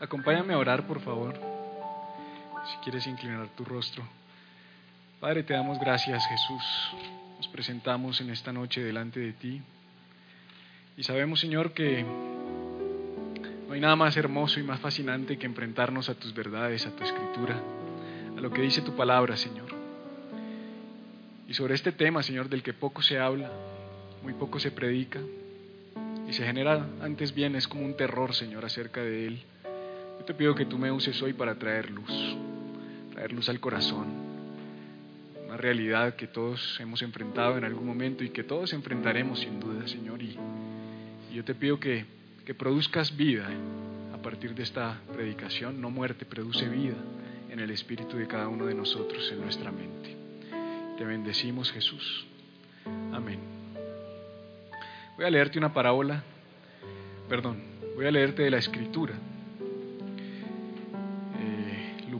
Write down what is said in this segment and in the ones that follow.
Acompáñame a orar, por favor. Si quieres inclinar tu rostro. Padre, te damos gracias, Jesús. Nos presentamos en esta noche delante de ti. Y sabemos, Señor, que no hay nada más hermoso y más fascinante que enfrentarnos a tus verdades, a tu escritura, a lo que dice tu palabra, Señor. Y sobre este tema, Señor, del que poco se habla, muy poco se predica, y se genera antes bien, es como un terror, Señor, acerca de él. Yo te pido que tú me uses hoy para traer luz, traer luz al corazón, una realidad que todos hemos enfrentado en algún momento y que todos enfrentaremos sin duda, Señor. Y, yo te pido que, que produzcas vida a partir de esta predicación, no muerte, produce vida en el espíritu de cada uno de nosotros, en nuestra mente. Te bendecimos, Jesús. Amén. Voy a leerte una parábola, perdón, voy a leerte de la escritura.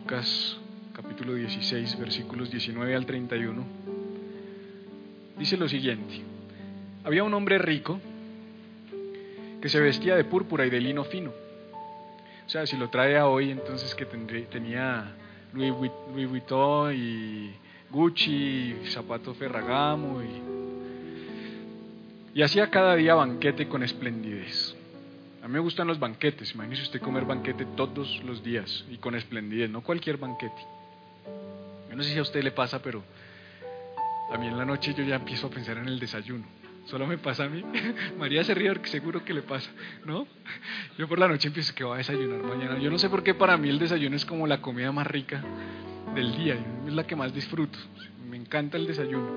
Lucas capítulo 16, versículos 19 al 31, dice lo siguiente. Había un hombre rico que se vestía de púrpura y de lino fino. O sea, si lo trae a hoy, entonces que tenía Louis Vuitton y Gucci, y zapato Ferragamo y, y hacía cada día banquete con esplendidez. Mí me gustan los banquetes. Imagínese usted comer banquete todos los días y con esplendidez, no cualquier banquete. Yo no sé si a usted le pasa, pero a mí en la noche yo ya empiezo a pensar en el desayuno. Solo me pasa a mí. María se ríe porque seguro que le pasa, ¿no? Yo por la noche empiezo que va a desayunar mañana. Yo no sé por qué para mí el desayuno es como la comida más rica del día. Es la que más disfruto. Me encanta el desayuno.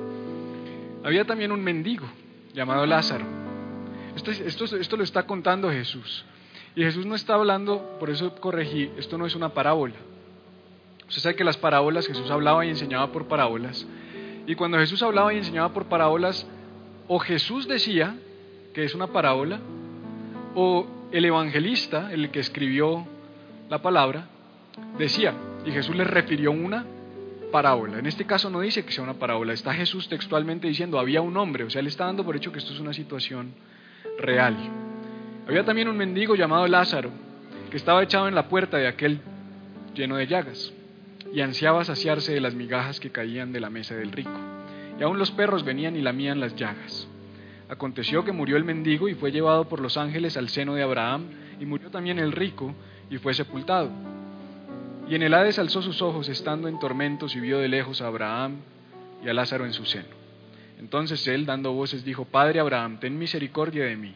Había también un mendigo llamado Lázaro esto, esto, esto lo está contando Jesús. Y Jesús no está hablando, por eso corregí, esto no es una parábola. Usted sabe que las parábolas, Jesús hablaba y enseñaba por parábolas. Y cuando Jesús hablaba y enseñaba por parábolas, o Jesús decía que es una parábola, o el evangelista, el que escribió la palabra, decía, y Jesús le refirió una parábola. En este caso no dice que sea una parábola, está Jesús textualmente diciendo, había un hombre, o sea, él está dando por hecho que esto es una situación real. Había también un mendigo llamado Lázaro, que estaba echado en la puerta de aquel lleno de llagas, y ansiaba saciarse de las migajas que caían de la mesa del rico. Y aún los perros venían y lamían las llagas. Aconteció que murió el mendigo y fue llevado por los ángeles al seno de Abraham, y murió también el rico y fue sepultado. Y en el Hades alzó sus ojos estando en tormentos y vio de lejos a Abraham y a Lázaro en su seno. Entonces él, dando voces, dijo, Padre Abraham, ten misericordia de mí,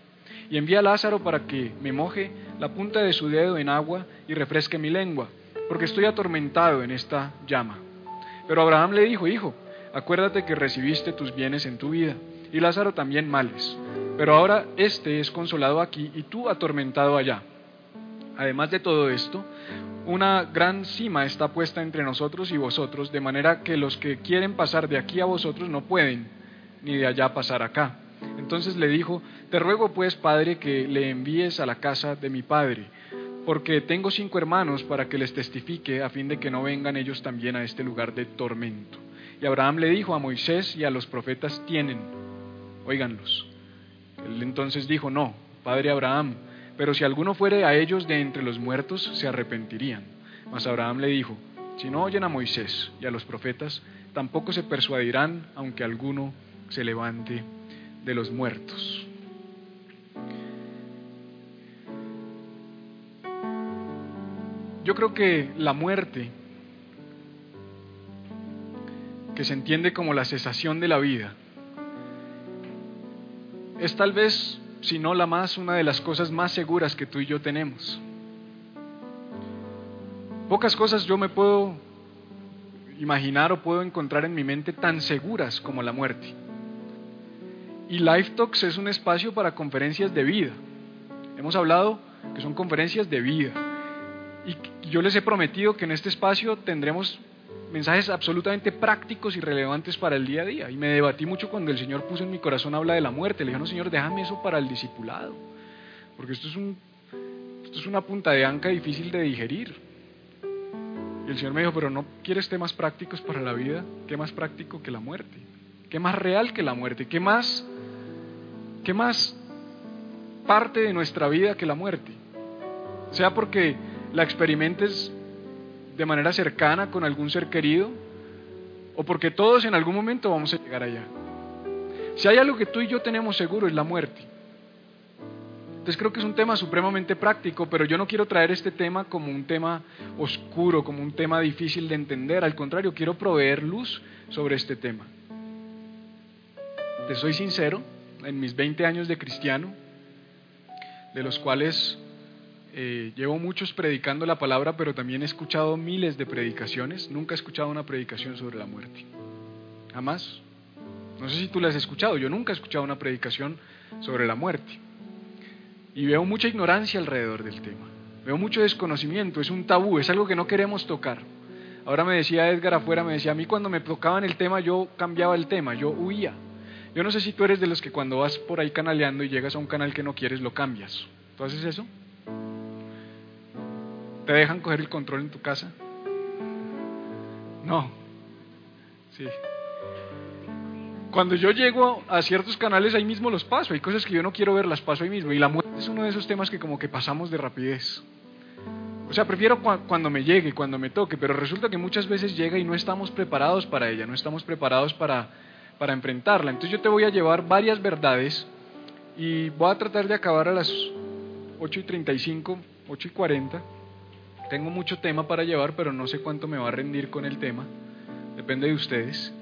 y envía a Lázaro para que me moje la punta de su dedo en agua y refresque mi lengua, porque estoy atormentado en esta llama. Pero Abraham le dijo, Hijo, acuérdate que recibiste tus bienes en tu vida, y Lázaro también males, pero ahora éste es consolado aquí y tú atormentado allá. Además de todo esto, una gran cima está puesta entre nosotros y vosotros, de manera que los que quieren pasar de aquí a vosotros no pueden ni de allá pasar acá. Entonces le dijo, te ruego pues, padre, que le envíes a la casa de mi padre, porque tengo cinco hermanos para que les testifique, a fin de que no vengan ellos también a este lugar de tormento. Y Abraham le dijo a Moisés y a los profetas tienen, oíganlos. Él entonces dijo, no, padre Abraham, pero si alguno fuere a ellos de entre los muertos, se arrepentirían. Mas Abraham le dijo, si no oyen a Moisés y a los profetas, tampoco se persuadirán, aunque alguno se levante de los muertos. Yo creo que la muerte, que se entiende como la cesación de la vida, es tal vez, si no la más, una de las cosas más seguras que tú y yo tenemos. Pocas cosas yo me puedo imaginar o puedo encontrar en mi mente tan seguras como la muerte. Y Life Talks es un espacio para conferencias de vida. Hemos hablado que son conferencias de vida. Y yo les he prometido que en este espacio tendremos mensajes absolutamente prácticos y relevantes para el día a día. Y me debatí mucho cuando el Señor puso en mi corazón habla de la muerte. Le dije, no, Señor, déjame eso para el discipulado. Porque esto es, un, esto es una punta de anca difícil de digerir. Y el Señor me dijo, pero no quieres temas prácticos para la vida. ¿Qué más práctico que la muerte? ¿Qué más real que la muerte? ¿Qué más, qué más parte de nuestra vida que la muerte? Sea porque la experimentes de manera cercana con algún ser querido o porque todos en algún momento vamos a llegar allá. Si hay algo que tú y yo tenemos seguro es la muerte. Entonces creo que es un tema supremamente práctico, pero yo no quiero traer este tema como un tema oscuro, como un tema difícil de entender. Al contrario, quiero proveer luz sobre este tema. Te soy sincero, en mis 20 años de cristiano, de los cuales eh, llevo muchos predicando la palabra, pero también he escuchado miles de predicaciones. Nunca he escuchado una predicación sobre la muerte. Jamás. No sé si tú la has escuchado. Yo nunca he escuchado una predicación sobre la muerte. Y veo mucha ignorancia alrededor del tema. Veo mucho desconocimiento. Es un tabú. Es algo que no queremos tocar. Ahora me decía Edgar afuera, me decía, a mí cuando me tocaban el tema yo cambiaba el tema, yo huía. Yo no sé si tú eres de los que cuando vas por ahí canaleando y llegas a un canal que no quieres, lo cambias. ¿Tú haces eso? ¿Te dejan coger el control en tu casa? No. Sí. Cuando yo llego a ciertos canales, ahí mismo los paso. Hay cosas que yo no quiero ver, las paso ahí mismo. Y la muerte es uno de esos temas que como que pasamos de rapidez. O sea, prefiero cuando me llegue, cuando me toque, pero resulta que muchas veces llega y no estamos preparados para ella, no estamos preparados para, para enfrentarla. Entonces yo te voy a llevar varias verdades y voy a tratar de acabar a las 8 y 35, 8 y 40 tengo mucho tema para llevar, pero no sé cuánto me va a rendir con el tema. Depende de ustedes.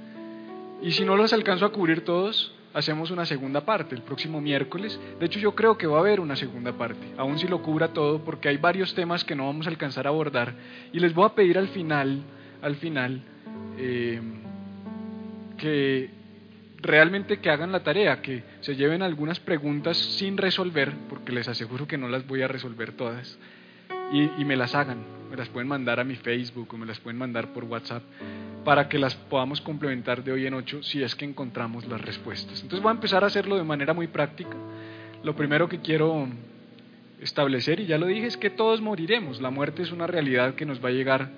Y si no los alcanzo a cubrir todos, hacemos una segunda parte el próximo miércoles. De hecho, yo creo que va a haber una segunda parte, aun si lo cubra todo, porque hay varios temas que no vamos a alcanzar a abordar. Y les voy a pedir al final, al final, eh, que realmente que hagan la tarea, que se lleven algunas preguntas sin resolver, porque les aseguro que no las voy a resolver todas y, me las hagan. Me las pueden mandar a mi Facebook o me las pueden mandar por WhatsApp para que las podamos complementar de hoy en ocho si es que encontramos las respuestas. Entonces voy a empezar a hacerlo de manera muy práctica. Lo primero que quiero establecer, y ya lo dije, es que todos moriremos. La muerte es una realidad que nos va a llegar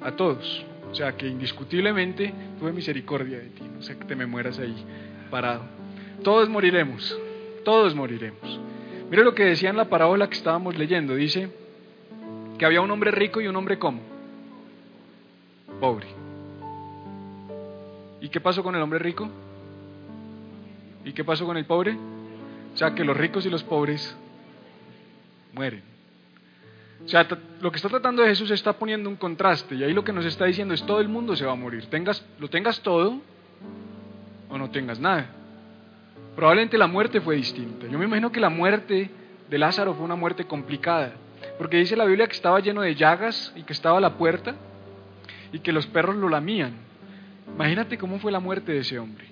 a todos. O sea que indiscutiblemente tuve misericordia de ti, no sé que te me mueras ahí parado. Todos moriremos, todos moriremos. Mire lo que decía en la parábola que estábamos leyendo, dice, que había un hombre rico y un hombre como pobre. ¿Y qué pasó con el hombre rico? ¿Y qué pasó con el pobre? O sea, que los ricos y los pobres mueren. O sea, lo que está tratando de Jesús está poniendo un contraste y ahí lo que nos está diciendo es todo el mundo se va a morir. Tengas, lo tengas todo o no tengas nada. Probablemente la muerte fue distinta. Yo me imagino que la muerte de Lázaro fue una muerte complicada. Porque dice la Biblia que estaba lleno de llagas y que estaba a la puerta y que los perros lo lamían. Imagínate cómo fue la muerte de ese hombre.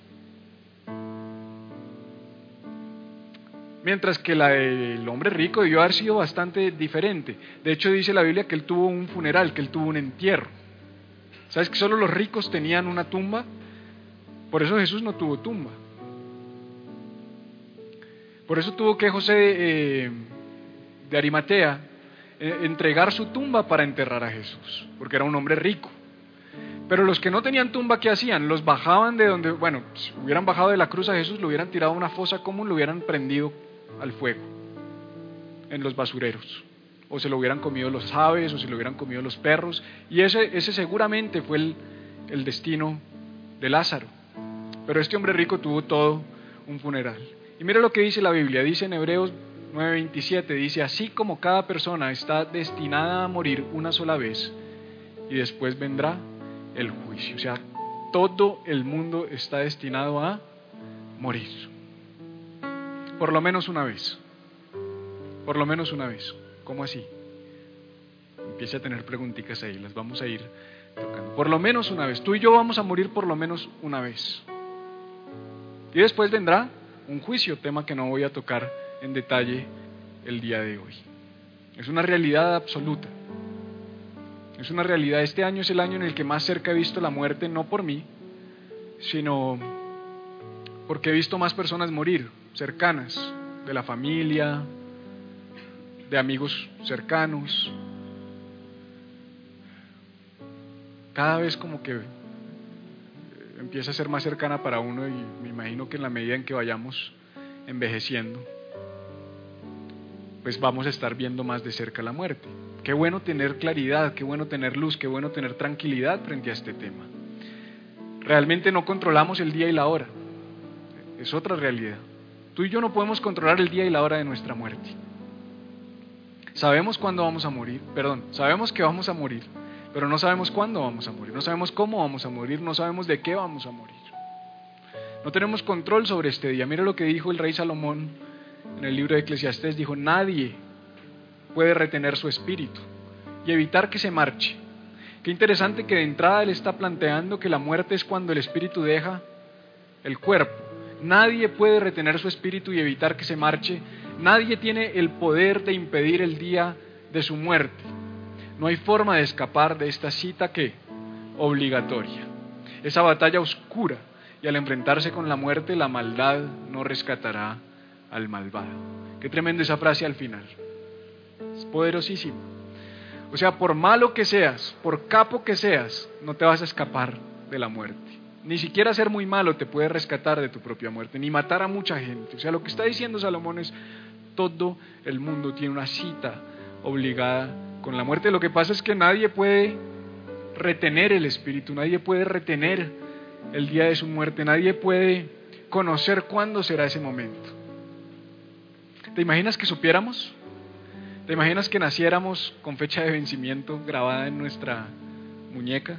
Mientras que la del hombre rico debió haber sido bastante diferente. De hecho, dice la Biblia que él tuvo un funeral, que él tuvo un entierro. ¿Sabes que solo los ricos tenían una tumba? Por eso Jesús no tuvo tumba. Por eso tuvo que José eh, de Arimatea eh, entregar su tumba para enterrar a Jesús, porque era un hombre rico. Pero los que no tenían tumba, ¿qué hacían? Los bajaban de donde, bueno, si hubieran bajado de la cruz a Jesús, lo hubieran tirado a una fosa común, lo hubieran prendido al fuego en los basureros. O se lo hubieran comido los aves, o se lo hubieran comido los perros. Y ese, ese seguramente fue el, el destino de Lázaro. Pero este hombre rico tuvo todo un funeral. Y mira lo que dice la Biblia, dice en Hebreos 9:27 dice, así como cada persona está destinada a morir una sola vez y después vendrá el juicio. O sea, todo el mundo está destinado a morir. Por lo menos una vez. Por lo menos una vez. ¿Cómo así? Empiece a tener preguntitas ahí, las vamos a ir tocando. Por lo menos una vez. Tú y yo vamos a morir por lo menos una vez. Y después vendrá un juicio, tema que no voy a tocar en detalle el día de hoy. Es una realidad absoluta. Es una realidad. Este año es el año en el que más cerca he visto la muerte, no por mí, sino porque he visto más personas morir, cercanas, de la familia, de amigos cercanos. Cada vez como que empieza a ser más cercana para uno y me imagino que en la medida en que vayamos envejeciendo, pues vamos a estar viendo más de cerca la muerte. Qué bueno tener claridad, qué bueno tener luz, qué bueno tener tranquilidad frente a este tema. Realmente no controlamos el día y la hora. Es otra realidad. Tú y yo no podemos controlar el día y la hora de nuestra muerte. Sabemos cuándo vamos a morir, perdón, sabemos que vamos a morir, pero no sabemos cuándo vamos a morir, no sabemos cómo vamos a morir, no sabemos de qué vamos a morir. No tenemos control sobre este día. Mira lo que dijo el rey Salomón en el libro de Eclesiastés. Dijo, nadie puede retener su espíritu y evitar que se marche. Qué interesante que de entrada él está planteando que la muerte es cuando el espíritu deja el cuerpo. Nadie puede retener su espíritu y evitar que se marche. Nadie tiene el poder de impedir el día de su muerte. No hay forma de escapar de esta cita que obligatoria. Esa batalla oscura y al enfrentarse con la muerte la maldad no rescatará al malvado. Qué tremenda esa frase al final. Es poderosísimo. O sea, por malo que seas, por capo que seas, no te vas a escapar de la muerte. Ni siquiera ser muy malo te puede rescatar de tu propia muerte, ni matar a mucha gente. O sea, lo que está diciendo Salomón es, todo el mundo tiene una cita obligada con la muerte. Lo que pasa es que nadie puede retener el espíritu, nadie puede retener el día de su muerte, nadie puede conocer cuándo será ese momento. ¿Te imaginas que supiéramos? ¿Te imaginas que naciéramos con fecha de vencimiento grabada en nuestra muñeca?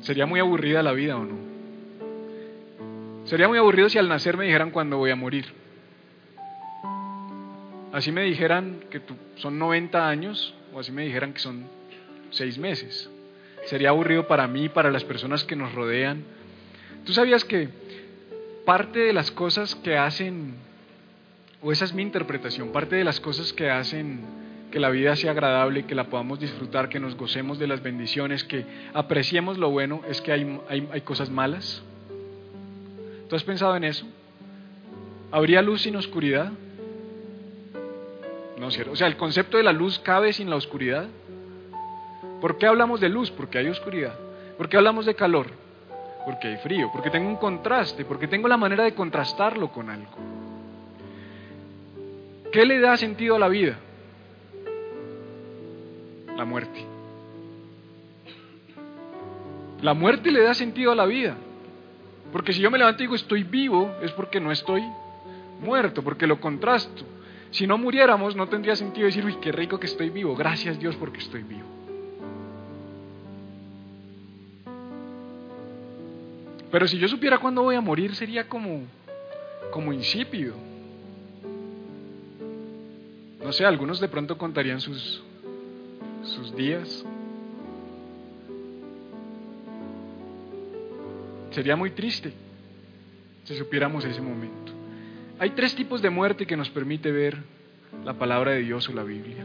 Sería muy aburrida la vida o no. Sería muy aburrido si al nacer me dijeran cuándo voy a morir. Así me dijeran que son 90 años o así me dijeran que son 6 meses. Sería aburrido para mí para las personas que nos rodean. ¿Tú sabías que parte de las cosas que hacen, o esa es mi interpretación, parte de las cosas que hacen que la vida sea agradable, que la podamos disfrutar, que nos gocemos de las bendiciones, que apreciemos lo bueno, es que hay, hay, cosas malas? ¿Tú has pensado en eso? ¿Habría luz sin oscuridad? No, cierto. O sea, el concepto de la luz cabe sin la oscuridad. ¿Por qué hablamos de luz? Porque hay oscuridad. ¿Por qué hablamos de calor? Porque hay frío. Porque tengo un contraste. Porque tengo la manera de contrastarlo con algo. ¿Qué le da sentido a la vida? La muerte. La muerte le da sentido a la vida. Porque si yo me levanto y digo estoy vivo, es porque no estoy muerto, porque lo contrasto. Si no muriéramos, no tendría sentido decir, uy, qué rico que estoy vivo. Gracias Dios porque estoy vivo. Pero si yo supiera cuándo voy a morir, sería como, como insípido. No sé, algunos de pronto contarían sus, sus días. Sería muy triste si supiéramos ese momento. Hay tres tipos de muerte que nos permite ver la palabra de Dios o la Biblia.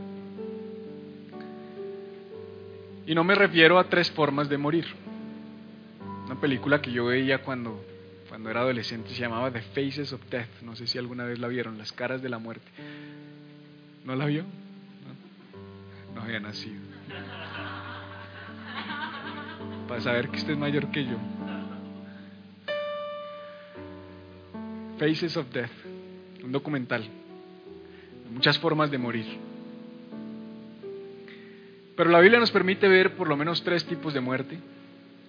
Y no me refiero a tres formas de morir. Una película que yo veía cuando, cuando era adolescente se llamaba The Faces of Death. No sé si alguna vez la vieron, Las caras de la muerte. ¿No la vio? No, había nacido. Para saber que usted es mayor que yo. Faces of Death, un documental. Muchas formas de morir. Pero la Biblia nos permite ver por lo menos tres tipos de muerte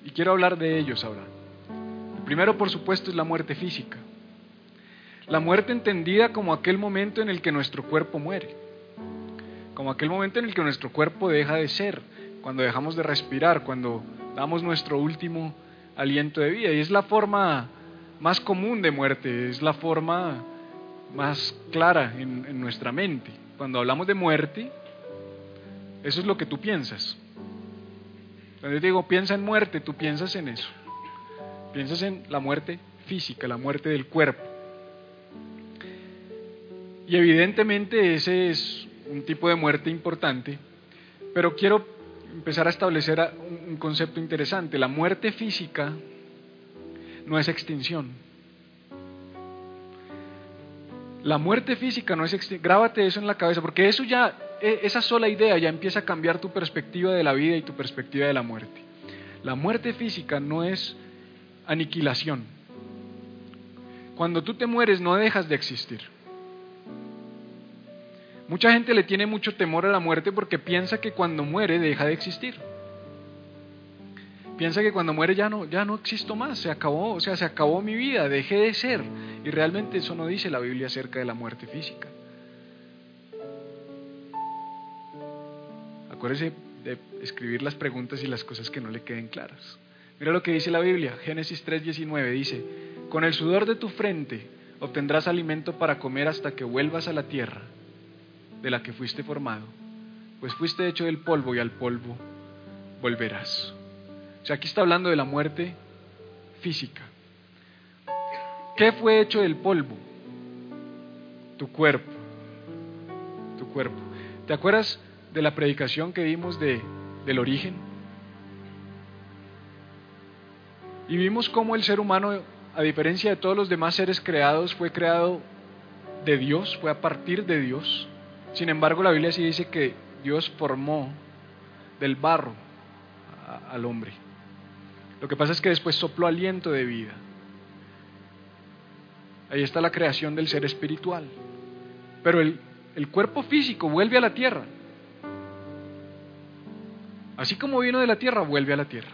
y quiero hablar de ellos ahora. El primero, por supuesto, es la muerte física. La muerte entendida como aquel momento en el que nuestro cuerpo muere, como aquel momento en el que nuestro cuerpo deja de ser, cuando dejamos de respirar, cuando damos nuestro último aliento de vida. Y es la forma más común de muerte, es la forma más clara en, nuestra mente. Cuando hablamos de muerte, eso es lo que tú piensas. Cuando yo digo piensa en muerte, tú piensas en eso. Piensas en la muerte física, la muerte del cuerpo. Y evidentemente ese es un tipo de muerte importante, pero quiero empezar a establecer un concepto interesante. La muerte física no es extinción. La muerte física no es extinción. Grábate eso en la cabeza, porque eso ya, e, esa sola idea ya empieza a cambiar tu perspectiva de la vida y tu perspectiva de la muerte. La muerte física no es aniquilación. Cuando tú te mueres no dejas de existir. Mucha gente le tiene mucho temor a la muerte porque piensa que cuando muere deja de existir. Piensa que cuando muere ya no, ya no existo más, se acabó, o sea, se acabó mi vida, dejé de ser. Y realmente eso no dice la Biblia acerca de la muerte física. Acuérdese de escribir las preguntas y las cosas que no le queden claras. Mira lo que dice la Biblia, Génesis 3:19 dice, con el sudor de tu frente obtendrás alimento para comer hasta que vuelvas a la tierra de la que fuiste formado, pues fuiste hecho del polvo y al polvo volverás. O sea, aquí está hablando de la muerte física. ¿Qué fue hecho del polvo? Tu cuerpo. Tu cuerpo. ¿Te acuerdas de la predicación que vimos de, del origen? Y vimos cómo el ser humano, a diferencia de todos los demás seres creados, fue creado de Dios, fue a partir de Dios. Sin embargo, la Biblia sí dice que Dios formó del barro al hombre. Lo que pasa es que después sopló aliento de vida. Ahí está la creación del ser espiritual. Pero el, el cuerpo físico vuelve a la tierra. Así como vino de la tierra, vuelve a la tierra.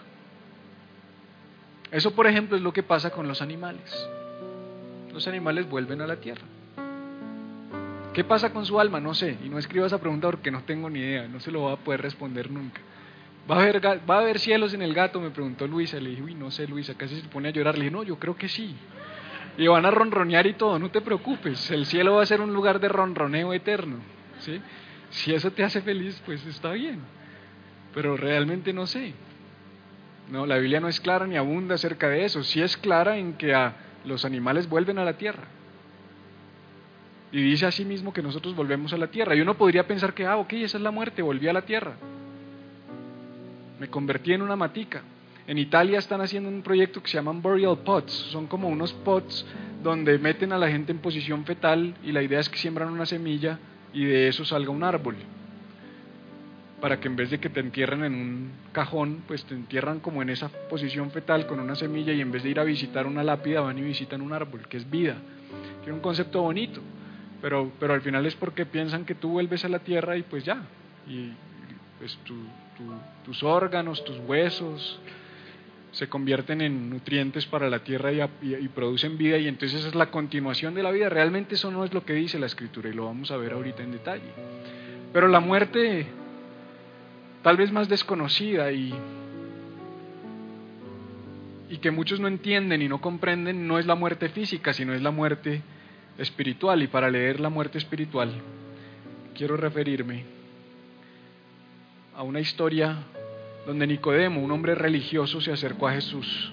Eso, por ejemplo, es lo que pasa con los animales. Los animales vuelven a la tierra. ¿Qué pasa con su alma? No sé. Y no escriba esa pregunta porque no tengo ni idea. No se lo voy a poder responder nunca. ¿Va a, haber, ¿Va a haber cielos en el gato? Me preguntó Luisa. Le dije, uy, no sé, Luisa. Casi se pone a llorar. Le dije, no, yo creo que sí. Y van a ronronear y todo. No te preocupes. El cielo va a ser un lugar de ronroneo eterno. ¿sí? Si eso te hace feliz, pues está bien. Pero realmente no sé. No, la Biblia no es clara ni abunda acerca de eso. Sí es clara en que a los animales vuelven a la tierra. Y dice así mismo que nosotros volvemos a la tierra. Y uno podría pensar que, ah, ok, esa es la muerte, volví a la tierra. Me convertí en una matica. En Italia están haciendo un proyecto que se llaman burial pots. Son como unos pots donde meten a la gente en posición fetal y la idea es que siembran una semilla y de eso salga un árbol. Para que en vez de que te entierren en un cajón, pues te entierran como en esa posición fetal con una semilla y en vez de ir a visitar una lápida van y visitan un árbol, que es vida. Tiene un concepto bonito pero, pero al final es porque piensan que tú vuelves a la tierra y pues ya, y pues tus órganos, tus huesos se convierten en nutrientes para la tierra y, producen vida y entonces es la continuación de la vida. Realmente eso no es lo que dice la escritura y lo vamos a ver ahorita en detalle. Pero la muerte tal vez más desconocida y que muchos no entienden y no comprenden no es la muerte física, sino es la muerte espiritual y para leer la muerte espiritual quiero referirme a una historia donde Nicodemo, un hombre religioso, se acercó a Jesús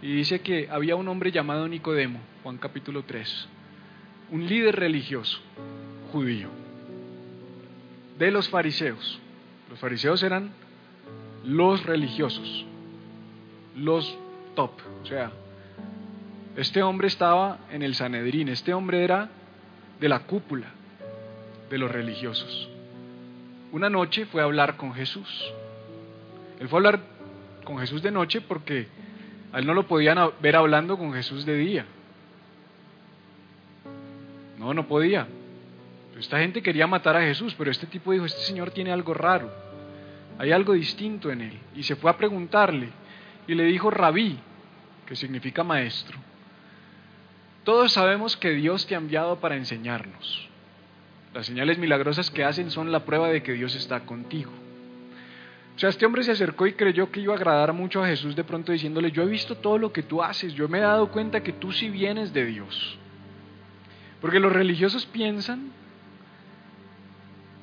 y dice que había un hombre llamado Nicodemo, Juan capítulo 3, un líder religioso judío de los fariseos. Los fariseos eran los religiosos, los top, o sea, este hombre estaba en el Sanedrín, este hombre era de la cúpula de los religiosos. Una noche fue a hablar con Jesús. Él fue a hablar con Jesús de noche porque a él no lo podían ver hablando con Jesús de día. No, no podía. Esta gente quería matar a Jesús, pero este tipo dijo, este señor tiene algo raro, hay algo distinto en él. Y se fue a preguntarle y le dijo, rabí, que significa maestro, todos sabemos que Dios te ha enviado para enseñarnos. Las señales milagrosas que hacen son la prueba de que Dios está contigo. O sea, este hombre se acercó y creyó que iba a agradar mucho a Jesús de pronto diciéndole, yo he visto todo lo que tú haces, yo me he dado cuenta que tú sí vienes de Dios. Porque los religiosos piensan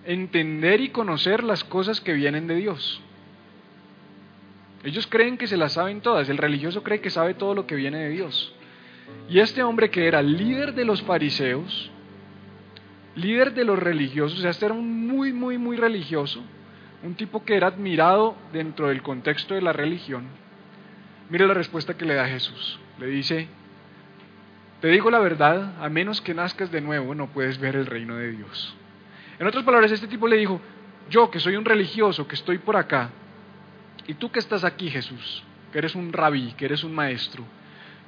entender y conocer las cosas que vienen de Dios. Ellos creen que se las saben todas, el religioso cree que sabe todo lo que viene de Dios. Y este hombre que era líder de los fariseos líder de los religiosos, o sea, este era un muy, muy, muy religioso, un tipo que era admirado dentro del contexto de la religión. Mire la respuesta que le da Jesús. Le dice, te digo la verdad, a menos que nazcas de nuevo no puedes ver el reino de Dios. En otras palabras, este tipo le dijo, yo que soy un religioso, que estoy por acá, y tú que estás aquí, Jesús, que eres un rabí, que eres un maestro,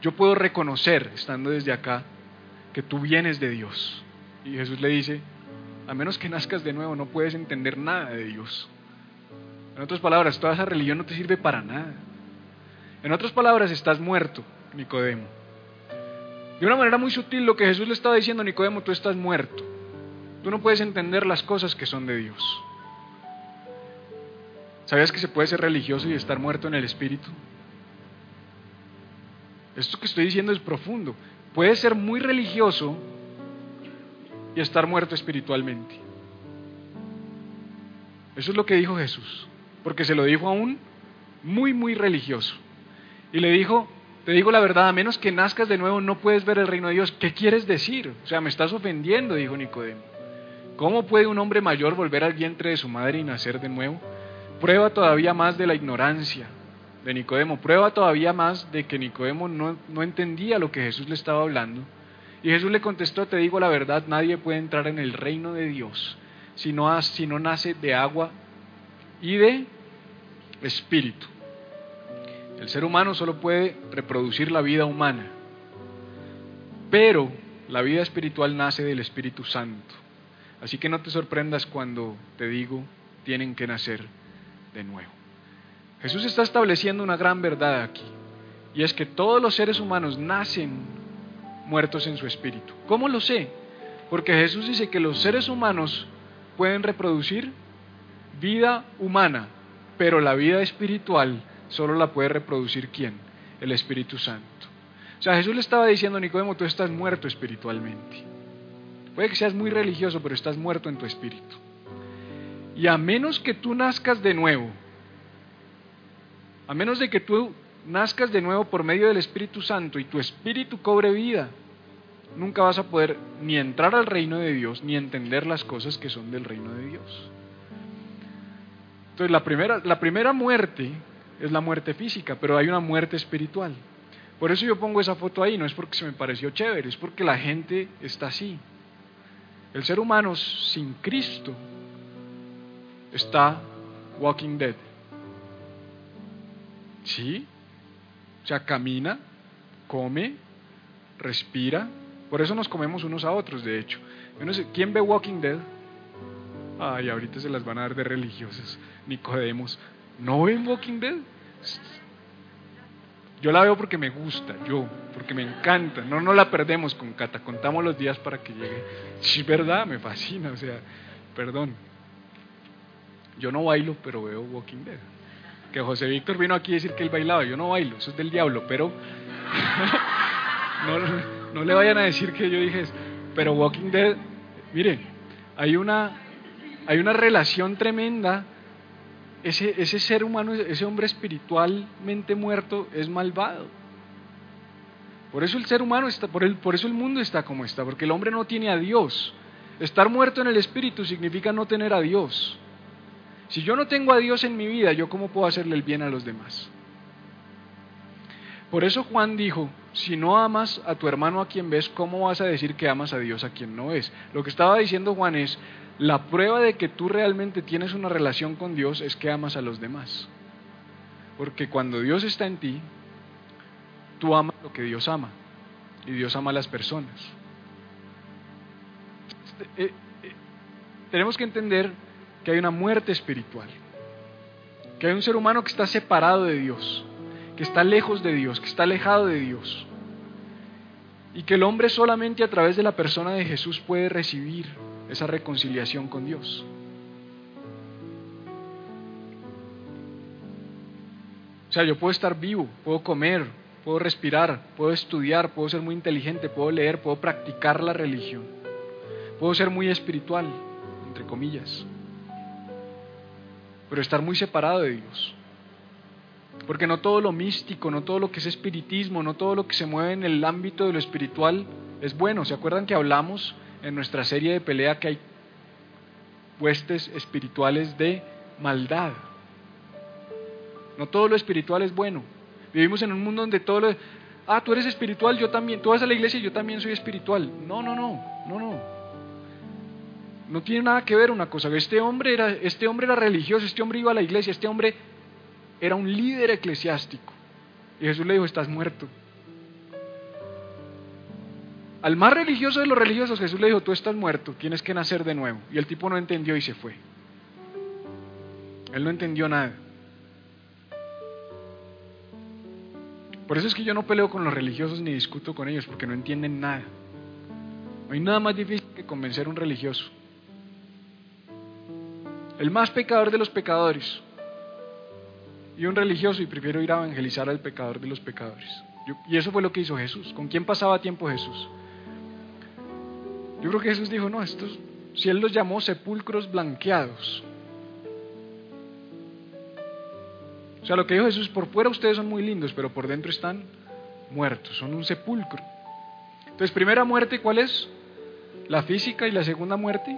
yo puedo reconocer, estando desde acá, que tú vienes de Dios. Y Jesús le dice, a menos que nazcas de nuevo, no puedes entender nada de Dios. En otras palabras, toda esa religión no te sirve para nada. En otras palabras, estás muerto, Nicodemo. De una manera muy sutil, lo que Jesús le estaba diciendo a Nicodemo, tú estás muerto. Tú no puedes entender las cosas que son de Dios. ¿Sabías que se puede ser religioso y estar muerto en el espíritu? Esto que estoy diciendo es profundo. Puedes ser muy religioso y estar muerto espiritualmente. Eso es lo que dijo Jesús, porque se lo dijo a un muy, muy religioso. Y le dijo, te digo la verdad, a menos que nazcas de nuevo no puedes ver el reino de Dios. ¿Qué quieres decir? O sea, me estás ofendiendo, dijo Nicodemo. ¿Cómo puede un hombre mayor volver al vientre de su madre y nacer de nuevo? Prueba todavía más de la ignorancia de Nicodemo, prueba todavía más de que Nicodemo no, no entendía lo que Jesús le estaba hablando. Y Jesús le contestó, te digo la verdad, nadie puede entrar en el reino de Dios si no, si no nace de agua y de espíritu. El ser humano solo puede reproducir la vida humana, pero la vida espiritual nace del Espíritu Santo. Así que no te sorprendas cuando te digo, tienen que nacer de nuevo. Jesús está estableciendo una gran verdad aquí, y es que todos los seres humanos nacen muertos en su espíritu. ¿Cómo lo sé? Porque Jesús dice que los seres humanos pueden reproducir vida humana, pero la vida espiritual solo la puede reproducir quién? El Espíritu Santo. O sea, Jesús le estaba diciendo Nicodemo, tú estás muerto espiritualmente. Puede que seas muy religioso, pero estás muerto en tu espíritu. Y a menos que tú nazcas de nuevo, a menos de que tú nazcas de nuevo por medio del Espíritu Santo y tu espíritu cobre vida, nunca vas a poder ni entrar al reino de Dios ni entender las cosas que son del reino de Dios. Entonces la primera, la primera muerte es la muerte física, pero hay una muerte espiritual. Por eso yo pongo esa foto ahí, no es porque se me pareció chévere, es porque la gente está así. El ser humano sin Cristo está walking dead. ¿Sí? O sea, camina, come, respira. Por eso nos comemos unos a otros, de hecho. Yo no sé, ¿quién ve Walking Dead? Ay, ahorita se las van a dar de religiosas. Nicodemos. ¿No ven Walking Dead? Yo la veo porque me gusta, yo, porque me encanta. No no la perdemos con Cata, contamos los días para que llegue. Sí, verdad, me fascina, o sea, perdón. Yo no bailo, pero veo Walking Dead. Que José Víctor vino aquí a decir que él bailaba, yo no bailo, eso es del diablo, pero no, no le vayan a decir que yo dije, pero Walking Dead, mire, hay una, hay una relación tremenda ese, ese, ser humano, ese hombre espiritualmente muerto es malvado. Por eso el ser humano está, por, el, por eso el mundo está como está, porque el hombre no tiene a Dios. Estar muerto en el espíritu significa no tener a Dios. Si yo no tengo a Dios en mi vida, ¿yo cómo puedo hacerle el bien a los demás? Por eso Juan dijo, si no amas a tu hermano a quien ves, ¿cómo vas a decir que amas a Dios a quien no ves? Lo que estaba diciendo Juan es, la prueba de que tú realmente tienes una relación con Dios es que amas a los demás. Porque cuando Dios está en ti, tú amas lo que Dios ama. Y Dios ama a las personas. Eh, eh, tenemos que entender que hay una muerte espiritual. Que hay un ser humano que está separado de Dios. Que está lejos de Dios. Que está alejado de Dios. Y que el hombre solamente a través de la persona de Jesús puede recibir esa reconciliación con Dios. O sea, yo puedo estar vivo, puedo comer, puedo respirar, puedo estudiar, puedo ser muy inteligente, puedo leer, puedo practicar la religión, puedo ser muy espiritual, entre comillas, pero estar muy separado de Dios. Porque no todo lo místico, no todo lo que es espiritismo, no todo lo que se mueve en el ámbito de lo espiritual es bueno. ¿Se acuerdan que hablamos en nuestra serie de pelea que hay huestes espirituales de maldad. No todo lo espiritual es bueno. Vivimos en un mundo donde todo lo... Ah, tú eres espiritual, yo también. Tú vas a la iglesia y yo también soy espiritual. No, no, no, no, no. No tiene nada que ver una cosa. Este hombre era, este hombre era religioso, este hombre iba a la iglesia, este hombre era un líder eclesiástico. Y Jesús le dijo, estás muerto. Al más religioso de los religiosos, Jesús le dijo, tú estás muerto, tienes que nacer de nuevo. Y el tipo no entendió y se fue. Él no entendió nada. Por eso es que yo no peleo con los religiosos ni discuto con ellos, porque no entienden nada. No hay nada más difícil que convencer a un religioso. El más pecador de los pecadores. Y un religioso y prefiero ir a evangelizar al pecador de los pecadores. y eso fue lo que hizo Jesús. ¿Con quién pasaba tiempo Jesús? Yo creo que Jesús dijo, no, estos, si Él los llamó sepulcros blanqueados. O sea, lo que dijo Jesús, por fuera ustedes son muy lindos, pero por dentro están muertos, son un sepulcro. Entonces, primera muerte, ¿cuál es? La física y la segunda muerte.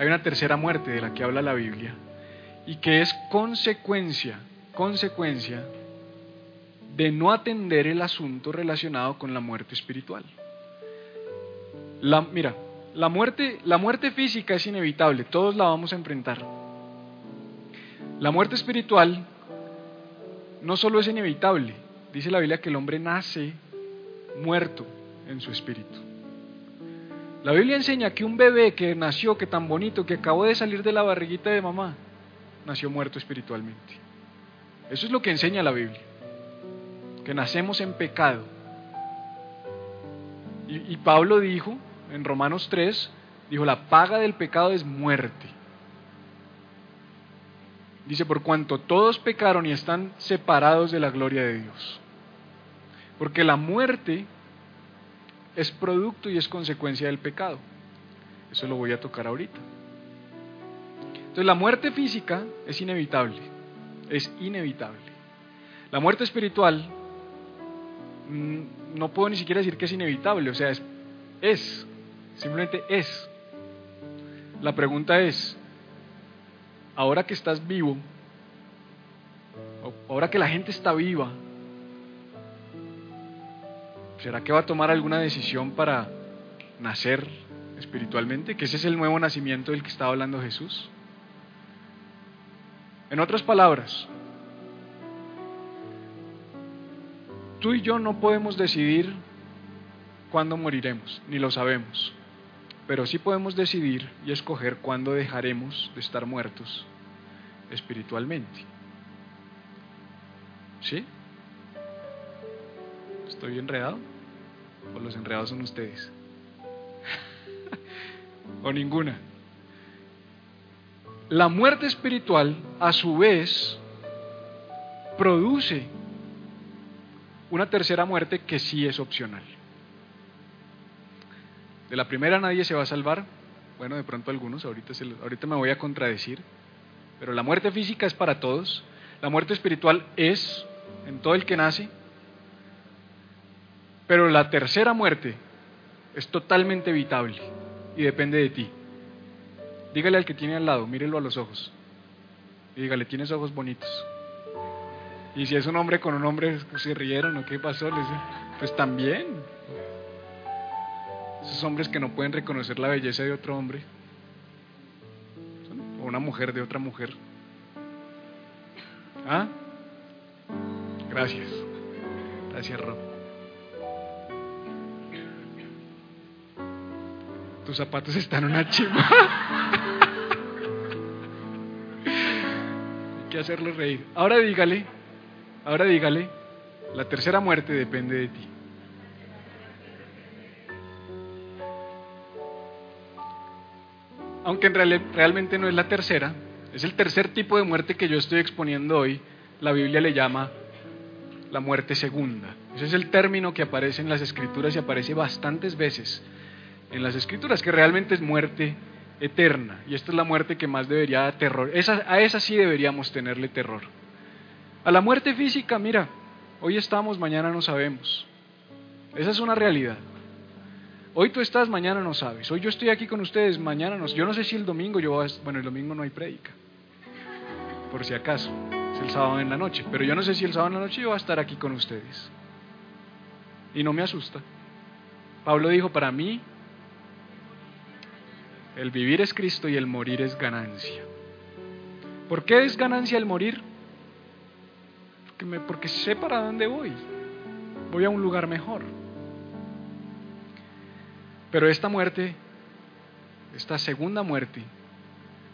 Hay una tercera muerte de la que habla la Biblia y que es consecuencia, consecuencia de no atender el asunto relacionado con la muerte espiritual. La, mira, la muerte, la muerte física es inevitable, todos la vamos a enfrentar. La muerte espiritual no solo es inevitable, dice la Biblia que el hombre nace muerto en su espíritu. La Biblia enseña que un bebé que nació, que tan bonito, que acabó de salir de la barriguita de mamá, nació muerto espiritualmente. Eso es lo que enseña la Biblia, que nacemos en pecado. Y, Pablo dijo en Romanos 3, dijo, la paga del pecado es muerte. Dice, por cuanto todos pecaron y están separados de la gloria de Dios. Porque la muerte es producto y es consecuencia del pecado. Eso lo voy a tocar ahorita. Entonces la muerte física es inevitable, es inevitable. La muerte espiritual mm, no puedo ni siquiera decir que es inevitable, o sea, es, es simplemente es. La pregunta es, ahora que estás vivo, ahora que la gente está viva, ¿será que va a tomar alguna decisión para nacer espiritualmente? Que ese es el nuevo nacimiento del que estaba hablando Jesús. En otras palabras, tú y yo no podemos decidir cuándo moriremos, ni lo sabemos, pero sí podemos decidir y escoger cuándo dejaremos de estar muertos espiritualmente. ¿Sí? ¿Estoy enredado? ¿O los enredados son ustedes? ¿O ninguna? La muerte espiritual, a su vez, produce una tercera muerte que sí es opcional. De la primera nadie se va a salvar, bueno, de pronto algunos, ahorita, ahorita me voy a contradecir, pero la muerte física es para todos, la muerte espiritual es en todo el que nace, pero la tercera muerte es totalmente evitable y depende de ti. Dígale al que tiene al lado, mírelo a los ojos y dígale, tienes ojos bonitos. Y si es un hombre con un hombre, pues, se rieron o qué pasó, pues también. Esos hombres que no pueden reconocer la belleza de otro hombre o una mujer de otra mujer. ¿Ah? Gracias. Gracias, Rob. Tus zapatos están una chimba. Hay que hacerlo reír. Ahora dígale, ahora dígale, la tercera muerte depende de ti. aunque en realmente no es la tercera, es el tercer tipo de muerte que yo estoy exponiendo hoy, la Biblia le llama la muerte segunda. Ese es el término que aparece en las escrituras y aparece bastantes veces en las escrituras, que realmente es muerte eterna. Y esta es la muerte que más debería dar terror. a esa sí deberíamos tenerle terror. A la muerte física, mira, hoy estamos, mañana no sabemos. Esa es una realidad. Hoy tú estás, mañana no sabes. Hoy yo estoy aquí con ustedes, mañana no. Yo no sé si el domingo yo voy a, bueno, el domingo no hay prédica. Por si acaso, es el sábado en la noche, pero yo no sé si el sábado en la noche yo voy a estar aquí con ustedes. Y no me asusta. Pablo dijo, para mí el vivir es Cristo y el morir es ganancia. ¿Por qué es ganancia el morir? Porque, sé para dónde voy. Voy a un lugar mejor. Pero esta muerte, esta segunda muerte,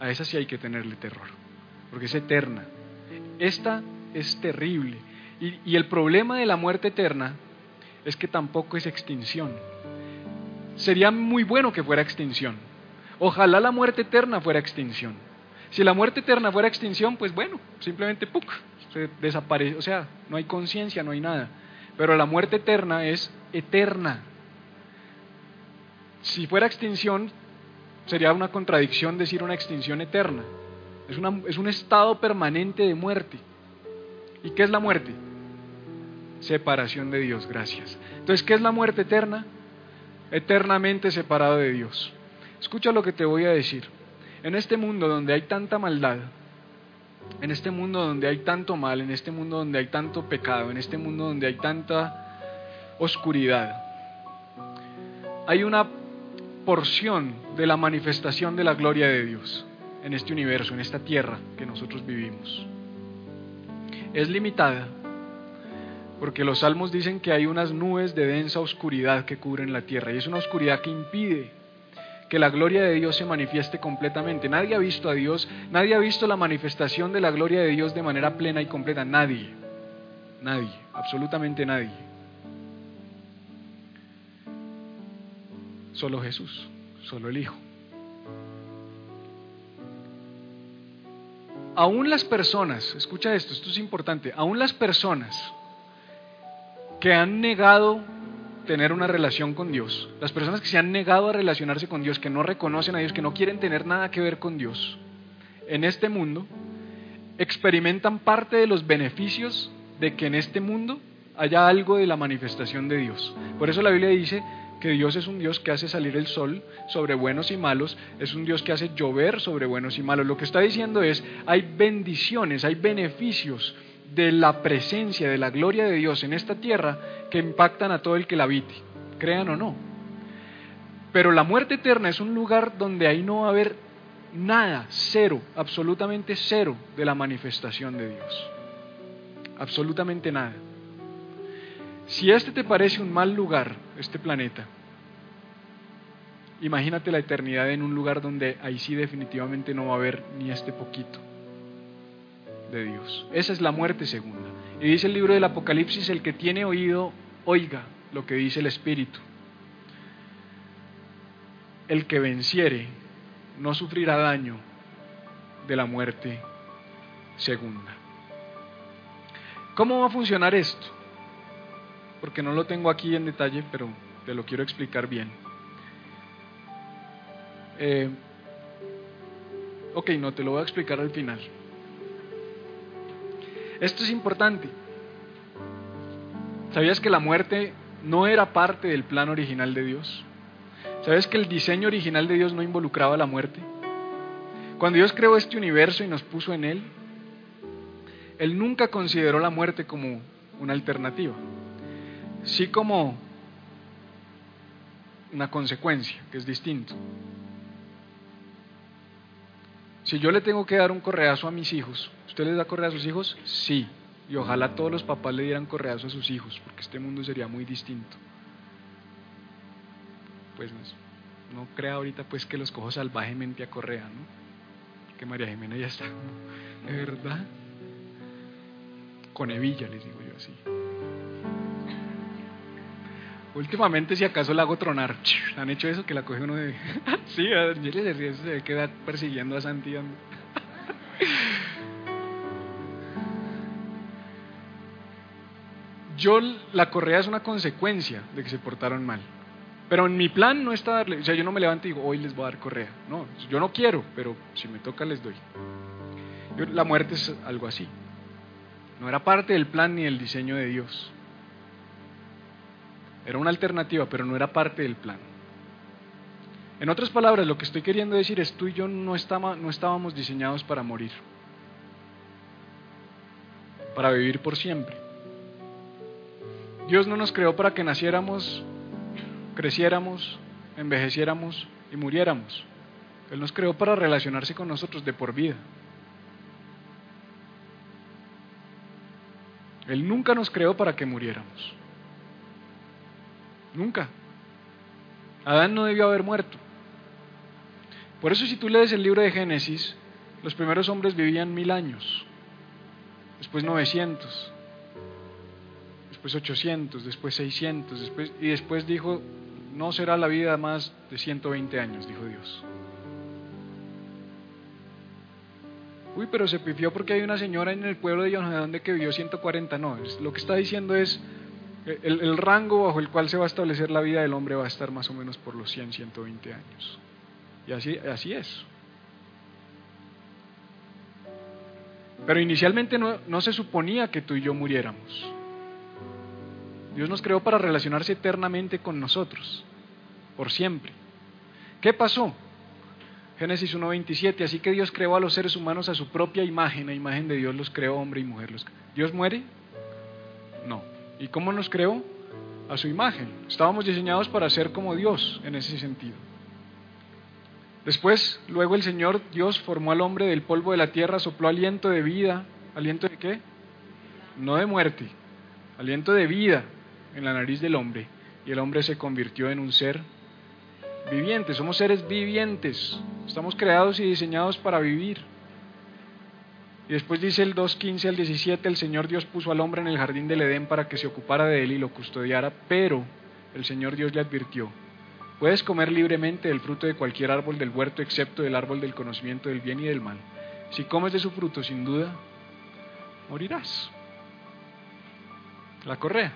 a esa sí hay que tenerle terror, porque es eterna. Esta es terrible. Y, y, el problema de la muerte eterna es que tampoco es extinción. Sería muy bueno que fuera extinción. Ojalá la muerte eterna fuera extinción. Si la muerte eterna fuera extinción, pues bueno, simplemente ¡puc! se desaparece. O sea, no hay conciencia, no hay nada. Pero la muerte eterna es eterna. Si fuera extinción, sería una contradicción decir una extinción eterna. Es, es un estado permanente de muerte. ¿Y qué es la muerte? Separación de Dios, gracias. Entonces, ¿qué es la muerte eterna? Eternamente separado de Dios. Escucha lo que te voy a decir. En este mundo donde hay tanta maldad, en este mundo donde hay tanto mal, en este mundo donde hay tanto pecado, en este mundo donde hay tanta oscuridad, hay una porción de la manifestación de la gloria de Dios en este universo, en esta tierra que nosotros vivimos. Es limitada, porque los salmos dicen que hay unas nubes de densa oscuridad que cubren la tierra, y es una oscuridad que impide que la gloria de Dios se manifieste completamente. Nadie ha visto a Dios, nadie ha visto la manifestación de la gloria de Dios de manera plena y completa, nadie, nadie, absolutamente nadie. Solo Jesús, solo el Hijo. Aún las personas, escucha esto, esto es importante, aún las personas que han negado tener una relación con Dios, las personas que se han negado a relacionarse con Dios, que no reconocen a Dios, que no quieren tener nada que ver con Dios, en este mundo, experimentan parte de los beneficios de que en este mundo haya algo de la manifestación de Dios. Por eso la Biblia dice que Dios es un Dios que hace salir el sol sobre buenos y malos, es un Dios que hace llover sobre buenos y malos. Lo que está diciendo es, hay bendiciones, hay beneficios de la presencia, de la gloria de Dios en esta tierra que impactan a todo el que la habite, crean o no. Pero la muerte eterna es un lugar donde ahí no va a haber nada, cero, absolutamente cero de la manifestación de Dios. Absolutamente nada. Si este te parece un mal lugar, este planeta, imagínate la eternidad en un lugar donde ahí sí definitivamente no va a haber ni este poquito de Dios. Esa es la muerte segunda. Y dice el libro del Apocalipsis, el que tiene oído, oiga lo que dice el Espíritu. El que venciere no sufrirá daño de la muerte segunda. ¿Cómo va a funcionar esto? porque no lo tengo aquí en detalle, pero te lo quiero explicar bien. Eh, ok, no, te lo voy a explicar al final. Esto es importante. ¿Sabías que la muerte no era parte del plan original de Dios? ¿Sabes que el diseño original de Dios no involucraba la muerte? Cuando Dios creó este universo y nos puso en él, Él nunca consideró la muerte como una alternativa sí como una consecuencia, que es distinto. Si yo le tengo que dar un correazo a mis hijos, ¿usted les da correazo a sus hijos? Sí. Y ojalá todos los papás le dieran correazo a sus hijos, porque este mundo sería muy distinto. Pues no, crea ahorita pues que los cojo salvajemente a correa, ¿no? Que María Jimena ya está, ¿de verdad? Con hebilla, les digo yo así. Últimamente, si acaso la hago tronar, ¿han hecho eso? Que la coge uno de. sí, a se queda persiguiendo a Santi. Yo, la correa es una consecuencia de que se portaron mal. Pero en mi plan no está darle, o sea, yo no me levanto y digo, hoy les voy a dar correa. No, yo no quiero, pero si me toca les doy. la muerte es algo así. No era parte del plan ni del diseño de Dios. Era una alternativa, pero no era parte del plan. En otras palabras, lo que estoy queriendo decir es tú y yo no, estábamos diseñados para morir, para vivir por siempre. Dios no nos creó para que naciéramos, creciéramos, envejeciéramos y muriéramos. Él nos creó para relacionarse con nosotros de por vida. Él nunca nos creó para que muriéramos. Nunca. Adán no debió haber muerto. Por eso si tú lees el libro de Génesis, los primeros hombres vivían mil años, después 900, después 800, después 600, después, y después dijo, no será la vida más de 120 años, dijo Dios. Uy, pero se pifió porque hay una señora en el pueblo de yo no que vivió 140. No, lo que está diciendo es el, rango bajo el cual se va a establecer la vida del hombre va a estar más o menos por los 100, 120 años. Y así, así es. Pero inicialmente no, no se suponía que tú y yo muriéramos. Dios nos creó para relacionarse eternamente con nosotros, por siempre. ¿Qué pasó? Génesis 1.27, así que Dios creó a los seres humanos a su propia imagen, a imagen de Dios los creó hombre y mujer. ¿Dios muere? No. ¿Y cómo nos creó? A su imagen. Estábamos diseñados para ser como Dios en ese sentido. Después, luego el Señor Dios formó al hombre del polvo de la tierra, sopló aliento de vida. ¿Aliento de qué? No de muerte, aliento de vida en la nariz del hombre. Y el hombre se convirtió en un ser viviente. Somos seres vivientes. Estamos creados y diseñados para vivir. Y después dice el 2.15 al 17, el Señor Dios puso al hombre en el jardín del Edén para que se ocupara de él y lo custodiara, pero el Señor Dios le advirtió, Puedes comer libremente del fruto de cualquier árbol del huerto excepto del árbol del conocimiento del bien y del mal. Si comes de su fruto, sin duda, morirás. La correa.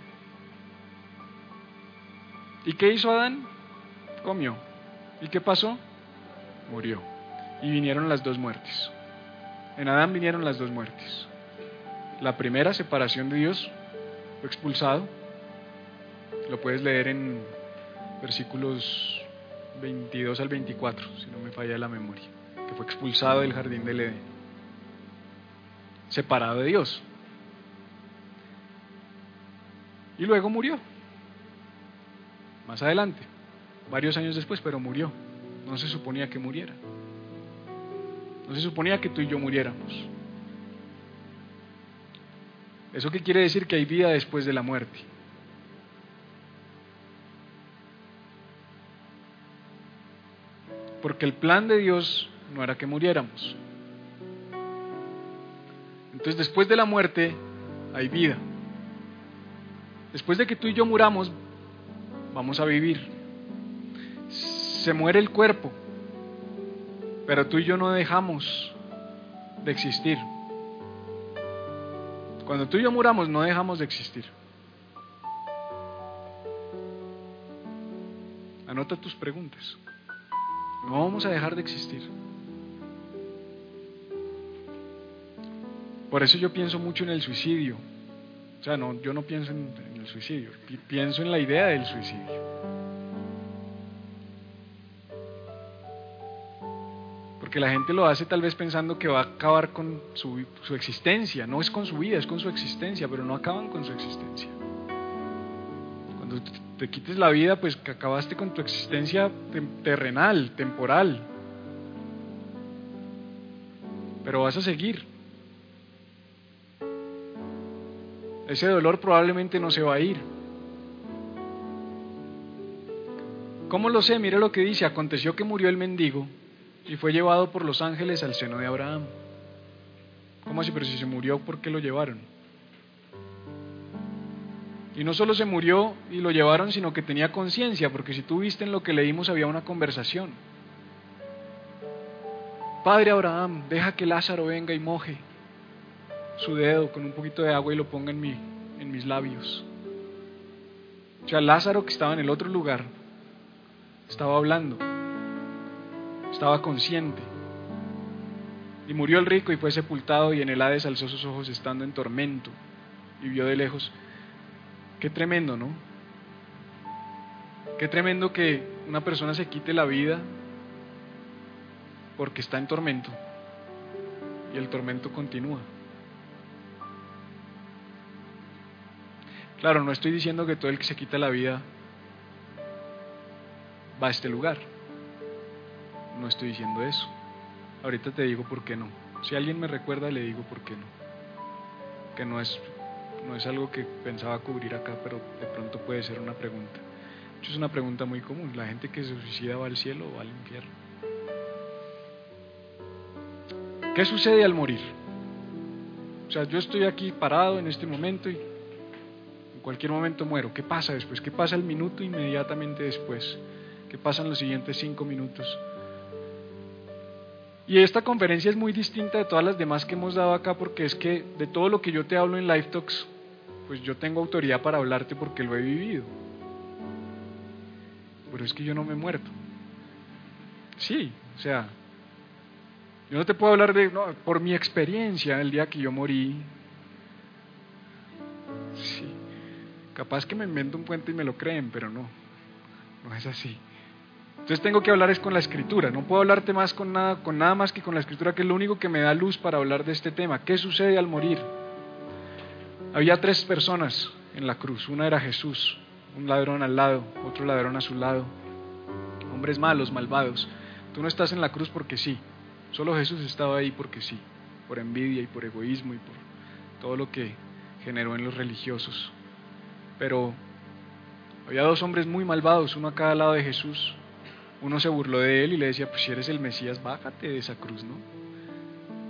¿Y qué hizo Adán? Comió. ¿Y qué pasó? Murió. Y vinieron las dos muertes. En Adán vinieron las dos muertes. La primera, separación de Dios, fue expulsado. Lo puedes leer en versículos 22 al 24, si no me falla la memoria, que fue expulsado del jardín del Edén, separado de Dios. Y luego murió, más adelante, varios años después, pero murió. No se suponía que muriera. No se suponía que tú y yo muriéramos. ¿Eso qué quiere decir? Que hay vida después de la muerte. porque el plan de Dios no era que muriéramos. Entonces después de la muerte hay vida. Después de que tú y yo muramos, vamos a vivir. Se muere el cuerpo, pero tú y yo no dejamos de existir. Cuando tú y yo muramos, no dejamos de existir. Anota tus preguntas. No vamos a dejar de existir. Por eso yo pienso mucho en el suicidio. O sea, no, yo no pienso en, el suicidio, pienso en la idea del suicidio. Porque la gente lo hace tal vez pensando que va a acabar con su, su existencia. No es con su vida, es con su existencia, pero no acaban con su existencia. Cuando te quites la vida, pues que acabaste con tu existencia terrenal, temporal. Pero vas a seguir. Ese dolor probablemente no se va a ir. ¿Cómo lo sé? Mire lo que dice. Aconteció que murió el mendigo y fue llevado por los ángeles al seno de Abraham. ¿Cómo así? Pero si se murió, ¿por qué lo llevaron? Y no solo se murió y lo llevaron, sino que tenía conciencia, porque si tú viste en lo que leímos había una conversación. Padre Abraham, deja que Lázaro venga y moje su dedo con un poquito de agua y lo ponga en, mi, en mis labios. O sea, Lázaro que estaba en el otro lugar, estaba hablando, estaba consciente. Y murió el rico y fue sepultado y en el Hades alzó sus ojos estando en tormento y vio de lejos Qué tremendo, ¿no? Qué tremendo que una persona se quite la vida porque está en tormento y el tormento continúa. Claro, no estoy diciendo que todo el que se quita la vida va a este lugar. No estoy diciendo eso. Ahorita te digo por qué no. Si alguien me recuerda, le digo por qué no. Que no es, no es algo que pensaba cubrir acá, pero de pronto puede ser una pregunta. es una pregunta muy común. ¿La gente que se suicida va al cielo o va al infierno? ¿Qué sucede al morir? O sea, yo estoy aquí parado en este momento y en cualquier momento muero. ¿Qué pasa después? ¿Qué pasa el minuto inmediatamente después? ¿Qué pasa en los siguientes cinco minutos? Y esta conferencia es muy distinta de todas las demás que hemos dado acá porque es que de todo lo que yo te hablo en Live Talks, pues yo tengo autoridad para hablarte porque lo he vivido. Pero es que yo no me he muerto. Sí, o sea, yo no te puedo hablar de, no, por mi experiencia el día que yo morí. Sí, capaz que me invento un cuento y me lo creen, pero no, no es así. Entonces tengo que hablar es con la escritura, no puedo hablarte más con nada, con nada más que con la escritura, que es lo único que me da luz para hablar de este tema. ¿Qué sucede al morir? Había tres personas en la cruz, una era Jesús, un ladrón al lado, otro ladrón a su lado, hombres malos, malvados. Tú no estás en la cruz porque sí, solo Jesús estaba ahí porque sí, por envidia y por egoísmo y por todo lo que generó en los religiosos. Pero había dos hombres muy malvados, uno a cada lado de Jesús, uno se burló de él y le decía, pues si eres el Mesías, bájate de esa cruz, ¿no?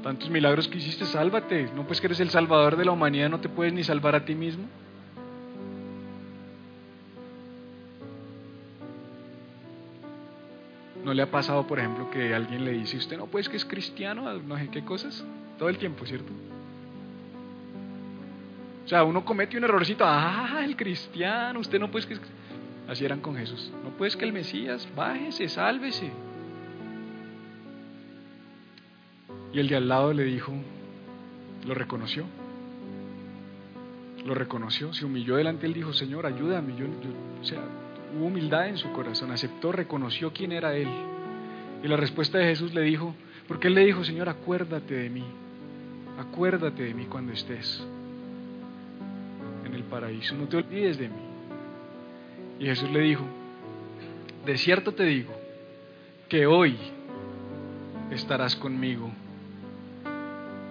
Tantos milagros que hiciste, sálvate. No pues que eres el salvador de la humanidad, no te puedes ni salvar a ti mismo. ¿No le ha pasado, por ejemplo, que alguien le dice, usted no pues que es cristiano, no sé qué cosas? Todo el tiempo, ¿cierto? O sea, uno comete un errorcito, ah, el cristiano, usted no pues que es Así eran con Jesús. No puedes que el Mesías, bájese, sálvese. Y el de al lado le dijo, lo reconoció. Lo reconoció, se humilló delante, él dijo, Señor, ayúdame. O sea, hubo humildad en su corazón, aceptó, reconoció quién era él. Y la respuesta de Jesús le dijo, porque él le dijo, Señor, acuérdate de mí, acuérdate de mí cuando estés en el paraíso, no te olvides de mí. Y Jesús le dijo, de cierto te digo, que hoy estarás conmigo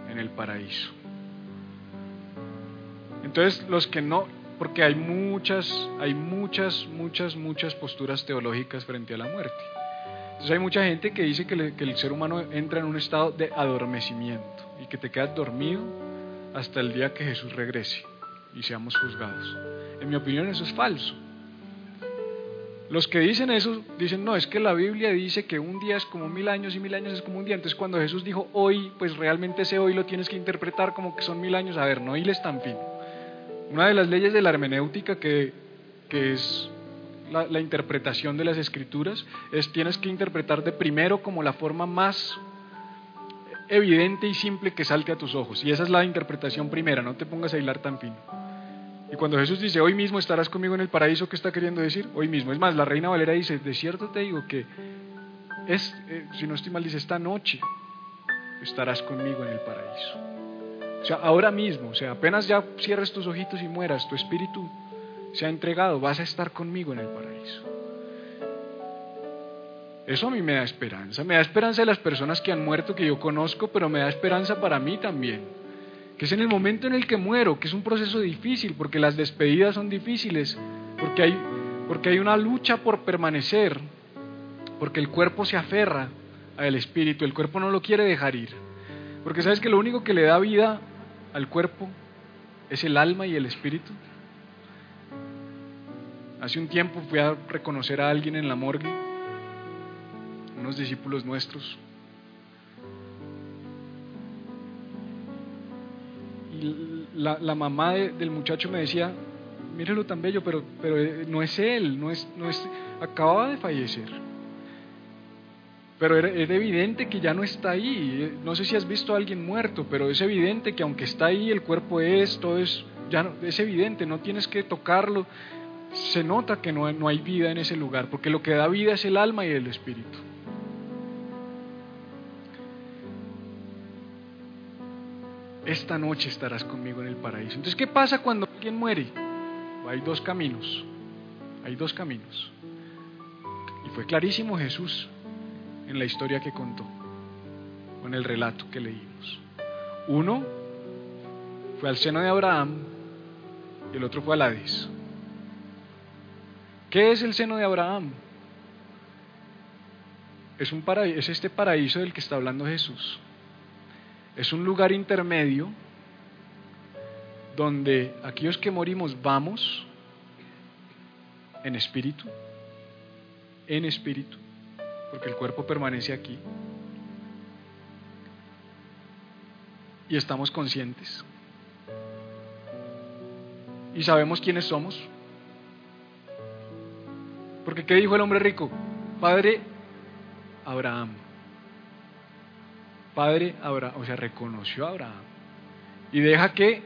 en el paraíso. Entonces, los que no, porque hay muchas, hay muchas, muchas, muchas posturas teológicas frente a la muerte. Entonces hay mucha gente que dice que, que el ser humano entra en un estado de adormecimiento y que te quedas dormido hasta el día que Jesús regrese y seamos juzgados. En mi opinión eso es falso. Los que dicen eso dicen, no, es que la Biblia dice que un día es como mil años y mil años es como un día. Entonces cuando Jesús dijo hoy, pues realmente ese hoy lo tienes que interpretar como que son mil años. A ver, no hiles tan fino. Una de las leyes de la hermenéutica que, que es la, la, interpretación de las escrituras es tienes que interpretar de primero como la forma más evidente y simple que salte a tus ojos. Y esa es la interpretación primera, no te pongas a hilar tan fino. Y cuando Jesús dice, hoy mismo estarás conmigo en el paraíso, ¿qué está queriendo decir? Hoy mismo. Es más, la reina Valera dice, de cierto te digo que es, eh, si no estoy mal, dice, esta noche estarás conmigo en el paraíso. O sea, ahora mismo, o sea, apenas ya cierres tus ojitos y mueras, tu espíritu se ha entregado, vas a estar conmigo en el paraíso. Eso a mí me da esperanza, me da esperanza de las personas que han muerto que yo conozco, pero me da esperanza para mí también que es en el momento en el que muero, que es un proceso difícil, porque las despedidas son difíciles, porque hay, porque hay una lucha por permanecer, porque el cuerpo se aferra al espíritu, el cuerpo no lo quiere dejar ir, porque sabes que lo único que le da vida al cuerpo es el alma y el espíritu. Hace un tiempo fui a reconocer a alguien en la morgue, unos discípulos nuestros, la, mamá del muchacho me decía, mírelo tan bello, pero, pero eh, no es él, no es, no es, acababa de fallecer. Pero era, evidente que ya no está ahí. No sé si has visto a alguien muerto, pero es evidente que aunque está ahí, el cuerpo es, todo es, ya no, es evidente, no tienes que tocarlo. se nota que no, no hay vida en ese lugar, porque lo que da vida es el alma y el espíritu. Esta noche estarás conmigo en el paraíso. Entonces, ¿qué pasa cuando alguien muere? Hay dos caminos. Hay dos caminos. Y fue clarísimo Jesús en la historia que contó, en el relato que leímos. Uno fue al seno de Abraham y el otro fue al Hades. ¿Qué es el seno de Abraham? Es, un es este paraíso del que está hablando Jesús. Es un lugar intermedio donde aquellos que morimos vamos en espíritu, en espíritu, porque el cuerpo permanece aquí. Y estamos conscientes. Y sabemos quiénes somos. Porque ¿qué dijo el hombre rico? Padre Abraham. Padre Abraham, o sea, reconoció a Abraham. Y deja que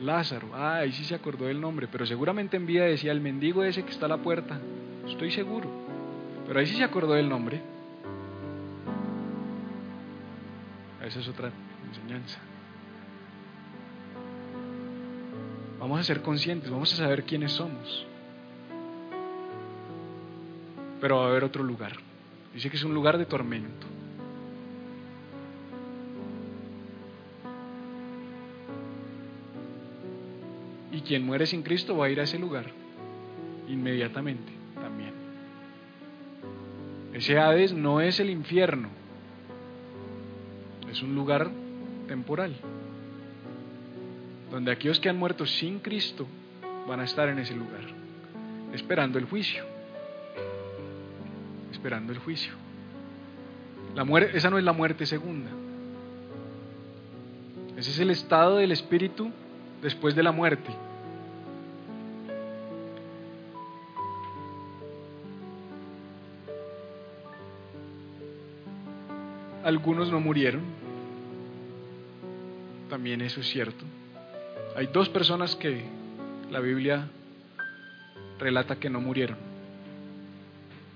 Lázaro, ah, ahí sí se acordó del nombre, pero seguramente en vida decía el mendigo ese que está a la puerta, estoy seguro, pero ahí sí se acordó del nombre. Esa es otra enseñanza. Vamos a ser conscientes, vamos a saber quiénes somos. Pero va a haber otro lugar. Dice que es un lugar de tormento. Y quien muere sin Cristo va a ir a ese lugar inmediatamente también. Ese Hades no es el infierno, es un lugar temporal, donde aquellos que han muerto sin Cristo van a estar en ese lugar, esperando el juicio, esperando el juicio. Esa no es la muerte segunda. Ese es el estado del espíritu después de la muerte. Algunos no murieron. También eso es cierto. Hay dos personas que la Biblia relata que no murieron.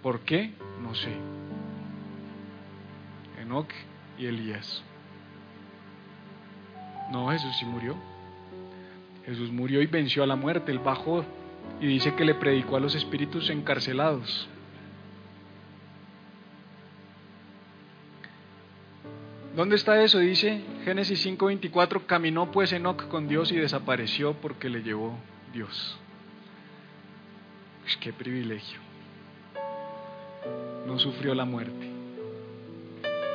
¿Por qué? No sé. Enoch y Elías. No, Jesús sí murió. Jesús murió y venció a la muerte, él bajó y dice que le predicó a los espíritus encarcelados. ¿Dónde está eso? Dice Génesis 5:24, caminó pues Enoch con Dios y desapareció porque le llevó Dios. Pues qué privilegio. No sufrió la muerte.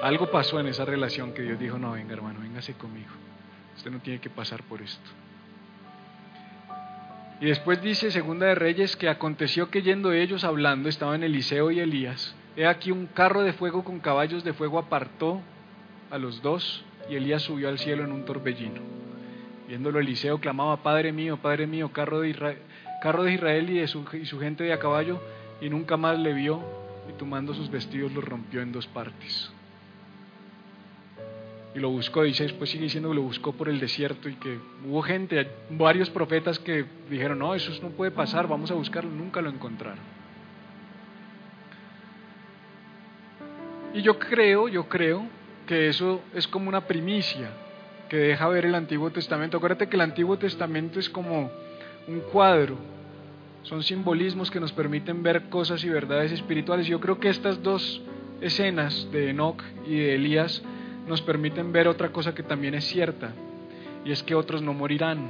Algo pasó en esa relación que Dios dijo, no, venga hermano, véngase conmigo. Usted no tiene que pasar por esto. Y después dice Segunda de Reyes que aconteció que yendo ellos hablando estaban Eliseo y Elías. He aquí un carro de fuego con caballos de fuego apartó a los dos y Elías subió al cielo en un torbellino. Viéndolo Eliseo clamaba, Padre mío, Padre mío, carro de Israel, carro de Israel y, de y su gente de a caballo, y nunca más le vio, y tomando sus vestidos los rompió en dos partes y lo buscó, dice después sigue diciendo que lo buscó por el desierto y que hubo gente, varios profetas que dijeron, no, eso no puede pasar, vamos a buscarlo, nunca lo encontraron. Y yo creo, yo creo que eso es como una primicia que deja ver el Antiguo Testamento. Acuérdate que el Antiguo Testamento es como un cuadro, son simbolismos que nos permiten ver cosas y verdades espirituales. Yo creo que estas dos escenas de Enoch y de Elías nos permiten ver otra cosa que también es cierta, y es que otros no morirán.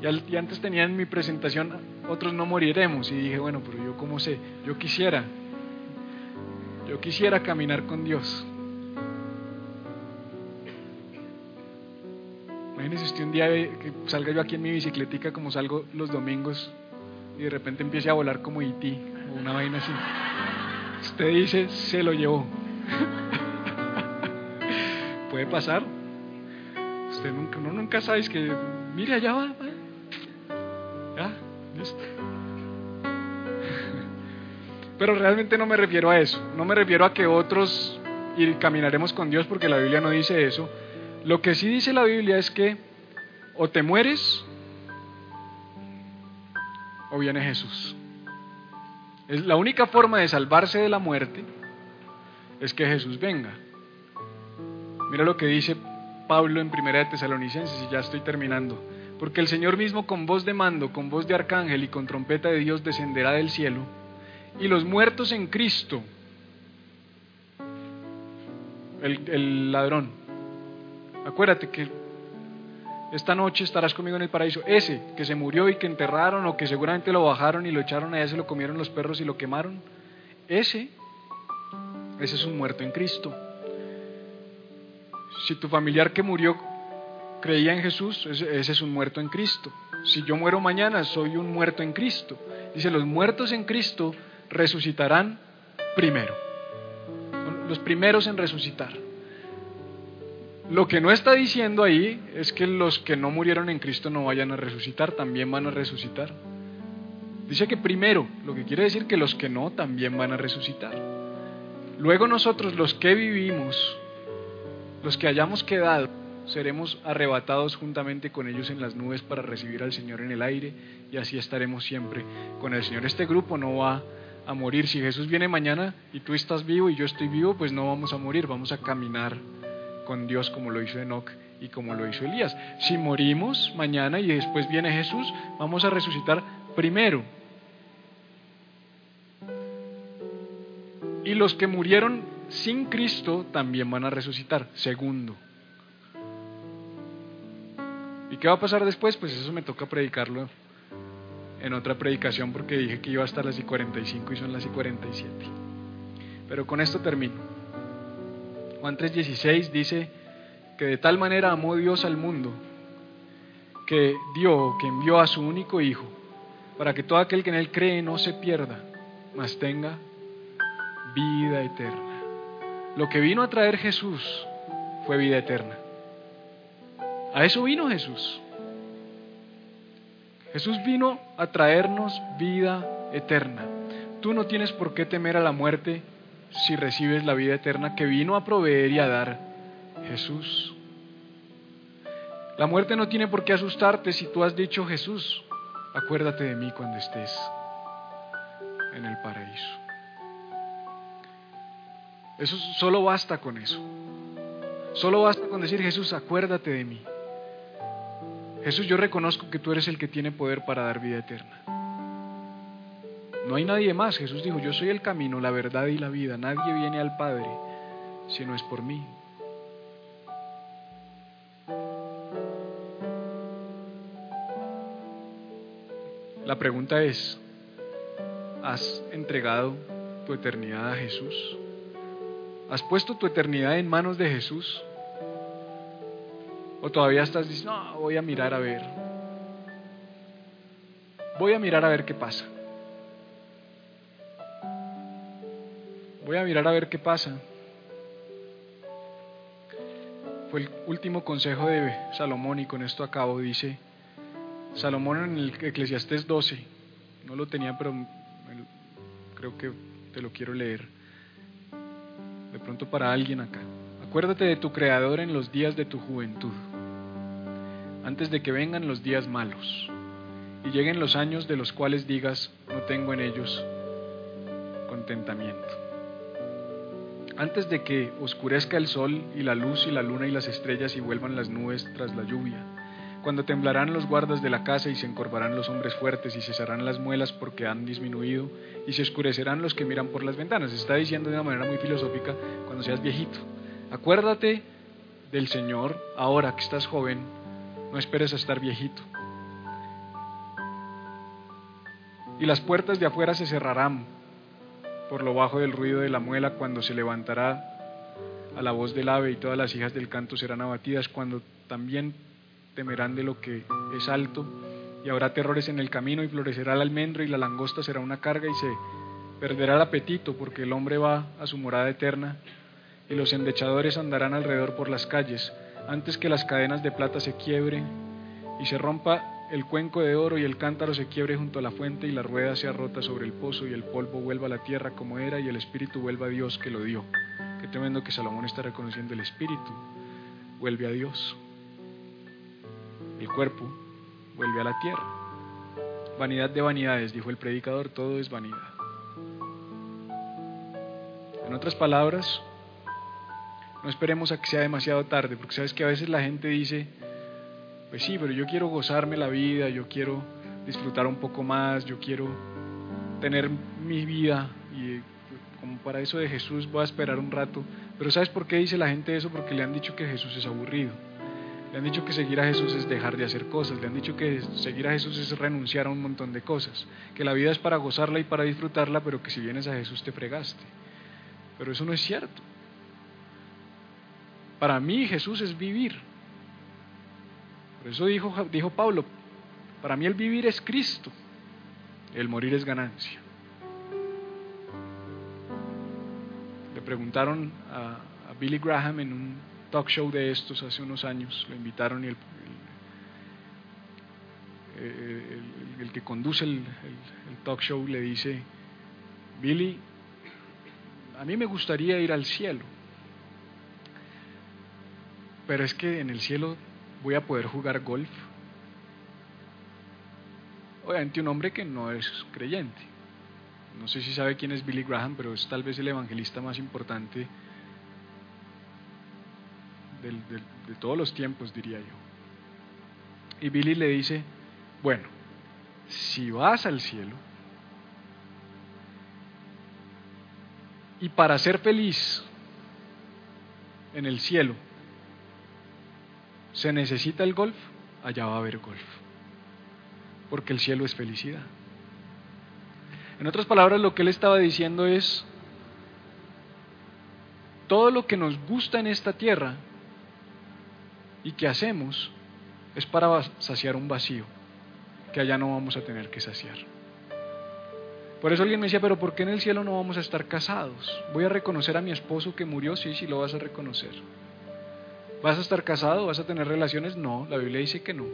Y, antes tenía en mi presentación, otros no moriremos, y dije, bueno, pero yo cómo sé, yo quisiera, yo quisiera caminar con Dios. Imagínese usted un día que salga yo aquí en mi bicicletica como salgo los domingos y de repente empiece a volar como IT e o una vaina así. Usted dice, se lo llevó. puede pasar. Usted nunca, nunca sabe que, mire, allá va. Ya. Pero realmente no me refiero a eso. No me refiero a que otros y caminaremos con Dios porque la Biblia no dice eso. Lo que sí dice la Biblia es que o te mueres o viene Jesús. Es la única forma de salvarse de la muerte es que Jesús venga. Mira lo que dice Pablo en Primera de Tesalonicenses y ya estoy terminando. Porque el Señor mismo con voz de mando, con voz de arcángel y con trompeta de Dios descenderá del cielo y los muertos en Cristo, el, ladrón, acuérdate que esta noche estarás conmigo en el paraíso. Ese que se murió y que enterraron o que seguramente lo bajaron y lo echaron allá, se lo comieron los perros y lo quemaron. Ese, ese es un muerto en Cristo. Si tu familiar que murió creía en Jesús, ese, es un muerto en Cristo. Si yo muero mañana, soy un muerto en Cristo. Dice, los muertos en Cristo resucitarán primero. Los primeros en resucitar. Lo que no está diciendo ahí es que los que no murieron en Cristo no vayan a resucitar, también van a resucitar. Dice que primero, lo que quiere decir que los que no también van a resucitar. Luego nosotros, los que vivimos, los que hayamos quedado, seremos arrebatados juntamente con ellos en las nubes para recibir al Señor en el aire y así estaremos siempre con el Señor. Este grupo no va a morir. Si Jesús viene mañana y tú estás vivo y yo estoy vivo, pues no vamos a morir, vamos a caminar con Dios como lo hizo Enoch y como lo hizo Elías. Si morimos mañana y después viene Jesús, vamos a resucitar primero. Y los que murieron sin Cristo también van a resucitar, segundo. ¿Y qué va a pasar después? Pues eso me toca predicarlo en otra predicación porque dije que iba a estar las y 45 y son las y 47. Pero con esto termino. Juan 3:16 dice que de tal manera amó Dios al mundo que dio, que envió a su único Hijo, para que todo aquel que en Él cree no se pierda, mas tenga vida eterna. Lo que vino a traer Jesús fue vida eterna. A eso vino Jesús. Jesús vino a traernos vida eterna. Tú no tienes por qué temer a la muerte si recibes la vida eterna que vino a proveer y a dar Jesús. La muerte no tiene por qué asustarte si tú has dicho Jesús, acuérdate de mí cuando estés en el paraíso. Eso solo basta con eso. Solo basta con decir Jesús, acuérdate de mí. Jesús, yo reconozco que tú eres el que tiene poder para dar vida eterna. No hay nadie más. Jesús dijo, yo soy el camino, la verdad y la vida. Nadie viene al Padre si no es por mí. La pregunta es, ¿has entregado tu eternidad a Jesús? ¿Has puesto tu eternidad en manos de Jesús? ¿O todavía estás diciendo, voy a mirar a ver? Voy a mirar a ver qué pasa. Voy a mirar a ver qué pasa. Fue el último consejo de Salomón y con esto acabo. Dice Salomón en el Eclesiastés 12. No lo tenía, pero creo que te lo quiero leer. Pronto para alguien acá. Acuérdate de tu Creador en los días de tu juventud, antes de que vengan los días malos y lleguen los años de los cuales digas, no tengo en ellos contentamiento antes de que oscurezca el sol y la luz y la luna y las estrellas y vuelvan las nubes tras la lluvia, cuando temblarán los guardas de la casa y se encorvarán los hombres fuertes y cesarán las muelas porque han disminuido y se oscurecerán los que miran por las ventanas. Está diciendo de una manera muy filosófica cuando seas viejito. Acuérdate del Señor ahora que estás joven, no esperes a estar viejito. Y las puertas de afuera se cerrarán por lo bajo del ruido de la muela cuando se levantará a la voz del ave y todas las hijas del canto serán abatidas cuando también temerán de lo que es alto y habrá terrores en el camino y florecerá el almendro y la langosta será una carga y se perderá el apetito porque el hombre va a su morada eterna y los endechadores andarán alrededor por las calles antes que las cadenas de plata se quiebren y se rompa el cuenco de oro y el cántaro se quiebre junto a la fuente y la rueda sea rota sobre el pozo y el polvo vuelva a la tierra como era y el espíritu vuelva a Dios que lo dio. Qué tremendo que Salomón está reconociendo el espíritu, vuelve a Dios. El cuerpo vuelve a la tierra. Vanidad de vanidades, dijo el predicador, todo es vanidad. En otras palabras, no esperemos a que sea demasiado tarde, porque sabes que a veces la gente dice, pues sí, pero yo quiero gozarme la vida, yo quiero disfrutar un poco más, yo quiero tener mi vida y como para eso de Jesús voy a esperar un rato. Pero ¿sabes por qué dice la gente eso? Porque le han dicho que Jesús es aburrido. Le han dicho que seguir a Jesús es dejar de hacer cosas. Le han dicho que seguir a Jesús es renunciar a un montón de cosas. Que la vida es para gozarla y para disfrutarla, pero que si vienes a Jesús te fregaste. Pero eso no es cierto. Para mí Jesús es vivir. Por eso dijo, dijo Pablo, para mí el vivir es Cristo, el morir es ganancia. Le preguntaron a, Billy Graham en un talk show de estos hace unos años, lo invitaron y el, el, que conduce el talk show le dice, Billy, a mí me gustaría ir al cielo pero es que en el cielo voy a poder jugar golf. Obviamente un hombre que no es creyente. No sé si sabe quién es Billy Graham, pero es tal vez el evangelista más importante de todos los tiempos, diría yo. Y Billy le dice, bueno, si vas al cielo y para ser feliz en el cielo se necesita el golf, allá va a haber golf. Porque el cielo es felicidad. En otras palabras, lo que él estaba diciendo es, todo lo que nos gusta en esta tierra y que hacemos es para saciar un vacío que allá no vamos a tener que saciar. Por eso alguien me decía, pero ¿por qué en el cielo no vamos a estar casados? Voy a reconocer a mi esposo que murió, sí, sí lo vas a reconocer. ¿Vas a estar casado? ¿Vas a tener relaciones? No, la Biblia dice que no.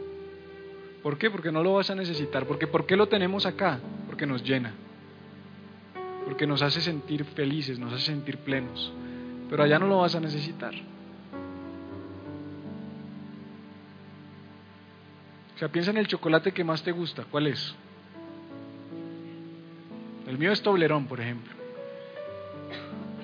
¿Por qué? Porque no lo vas a necesitar. Porque ¿por qué lo tenemos acá? Porque nos llena. Porque nos hace sentir felices, nos hace sentir plenos. Pero allá no lo vas a necesitar. O sea, piensa en el chocolate que más te gusta. ¿Cuál es? El mío es Toblerón, por ejemplo.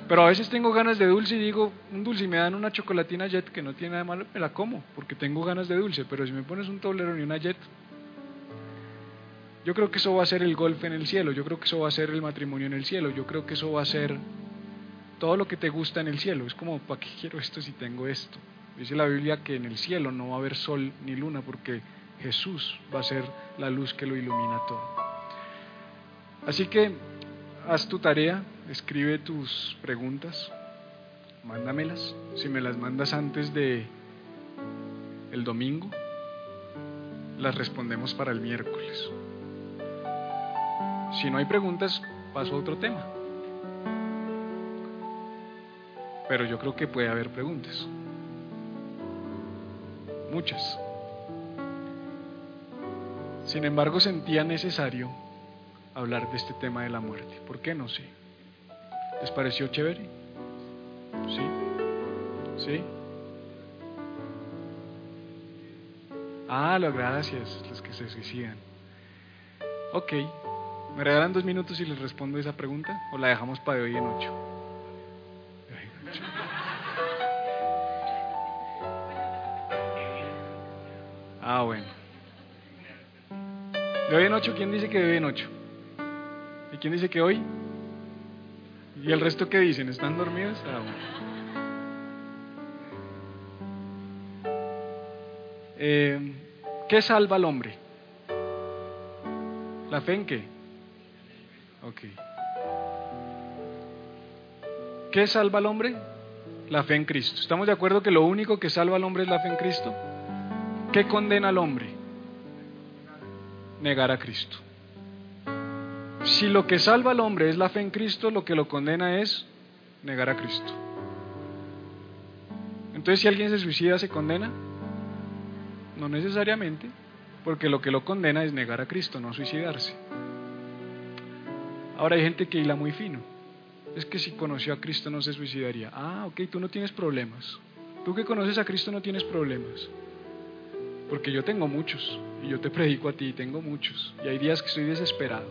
Pero a veces tengo ganas de dulce y digo, un dulce y me dan una chocolatina jet que no tiene nada malo, me la como, porque tengo ganas de dulce. Pero si me pones un toblerón y una jet, yo creo que eso va a ser el golf en el cielo, yo creo que eso va a ser el matrimonio en el cielo, yo creo que eso va a ser todo lo que te gusta en el cielo. Es como, ¿para qué quiero esto si tengo esto? Dice la Biblia que en el cielo no va a haber sol ni luna porque Jesús va a ser la luz que lo ilumina todo. Así que haz tu tarea, escribe tus preguntas, mándamelas. Si me las mandas antes de el domingo, las respondemos para el miércoles. Si no hay preguntas, paso a otro tema. Pero yo creo que puede haber preguntas. Muchas. Sin embargo, sentía necesario hablar de este tema de la muerte. ¿Por qué no sé? ¿Les pareció chévere? ¿Sí? ¿Sí? Ah, lo gracias, los que se suicidan. Ok, ¿me regalan dos minutos y les respondo esa pregunta? ¿O la dejamos para de hoy en ocho? Ah, bueno. ¿De en ocho? ¿Quién dice que de en ocho? ¿Y quién dice que hoy? ¿Y el resto qué dicen? ¿Están dormidos? Ah, eh, ¿Qué salva al hombre? ¿La fe en qué? Ok. ¿Qué salva al hombre? La fe en Cristo. ¿Estamos de acuerdo que lo único que salva al hombre es la fe en Cristo? ¿Qué condena al hombre? Negar a Cristo. Si lo que salva al hombre es la fe en Cristo, lo que lo condena es negar a Cristo. Entonces, si alguien se suicida, ¿se condena? No necesariamente, porque lo que lo condena es negar a Cristo, no suicidarse. Ahora hay gente que hila muy fino. Es que si conoció a Cristo no se suicidaría. Ah, ok, tú no tienes problemas. Tú que conoces a Cristo no tienes problemas. Porque yo tengo muchos, y yo te predico a ti, tengo muchos, y hay días que estoy desesperado.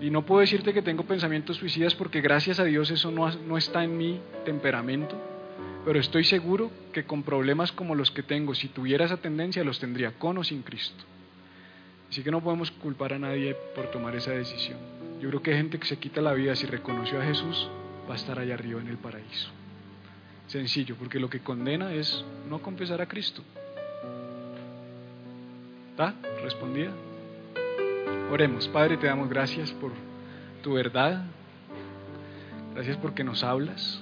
Y no puedo decirte que tengo pensamientos suicidas porque gracias a Dios eso no, no está en mi temperamento, pero estoy seguro que con problemas como los que tengo, si tuviera esa tendencia, los tendría con o sin Cristo. Así que no podemos culpar a nadie por tomar esa decisión. Yo creo que gente que se quita la vida si reconoció a Jesús, va a estar allá arriba en el paraíso. Sencillo, porque lo que condena es no confesar a Cristo. ¿Está? ¿Respondida? Oremos. Padre, te damos gracias por tu verdad. Gracias porque nos hablas.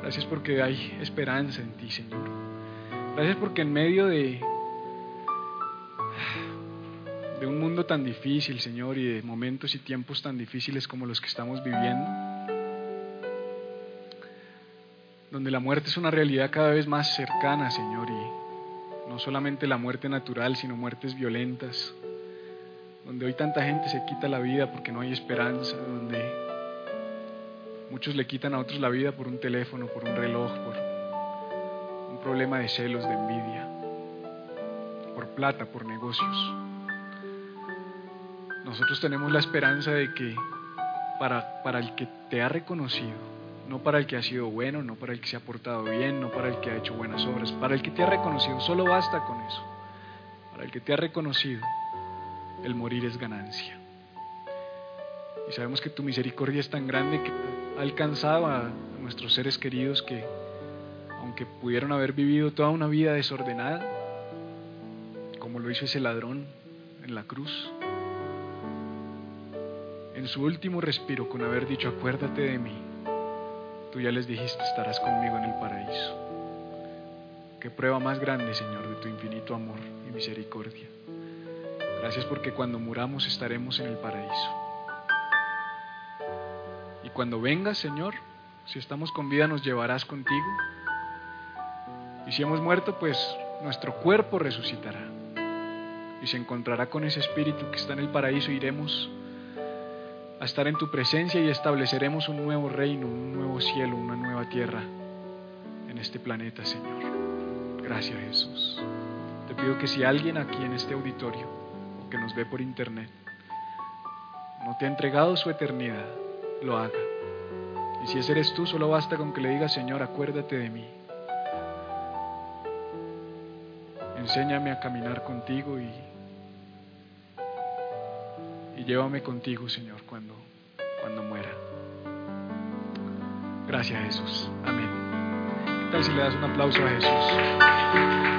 Gracias porque hay esperanza en ti, Señor. Gracias porque en medio de, de un mundo tan difícil, Señor, y de momentos y tiempos tan difíciles como los que estamos viviendo, donde la muerte es una realidad cada vez más cercana, Señor, y no solamente la muerte natural, sino muertes violentas, donde hoy tanta gente se quita la vida porque no hay esperanza, donde muchos le quitan a otros la vida por un teléfono, por un reloj, por un problema de celos, de envidia, por plata, por negocios. Nosotros tenemos la esperanza de que para, para el que te ha reconocido, no para el que ha sido bueno, no para el que se ha portado bien, no para el que ha hecho buenas obras, para el que te ha reconocido, solo basta con eso. Para el que te ha reconocido, el morir es ganancia. Y sabemos que tu misericordia es tan grande que ha alcanzado a nuestros seres queridos que, aunque pudieron haber vivido toda una vida desordenada, como lo hizo ese ladrón en la cruz, en su último respiro, con haber dicho, acuérdate de mí, tú ya les dijiste, estarás conmigo en el paraíso. Qué prueba más grande, Señor, de tu infinito amor y misericordia. Gracias porque cuando muramos estaremos en el paraíso. Y cuando vengas, Señor, si estamos con vida nos llevarás contigo. Y si hemos muerto, pues nuestro cuerpo resucitará. Y se encontrará con ese espíritu que está en el paraíso. Iremos a estar en tu presencia y estableceremos un nuevo reino, un nuevo cielo, una nueva tierra en este planeta, Señor. Gracias, Jesús. Te pido que si alguien aquí en este auditorio o que nos ve por internet no te ha entregado su eternidad, lo haga. Y si ese eres tú, solo basta con que le digas, Señor, acuérdate de mí. Enséñame a caminar contigo y, llévame contigo, Señor, cuando, cuando muera. Gracias, Jesús. Amén. ¿Qué tal si le das un aplauso a Jesús?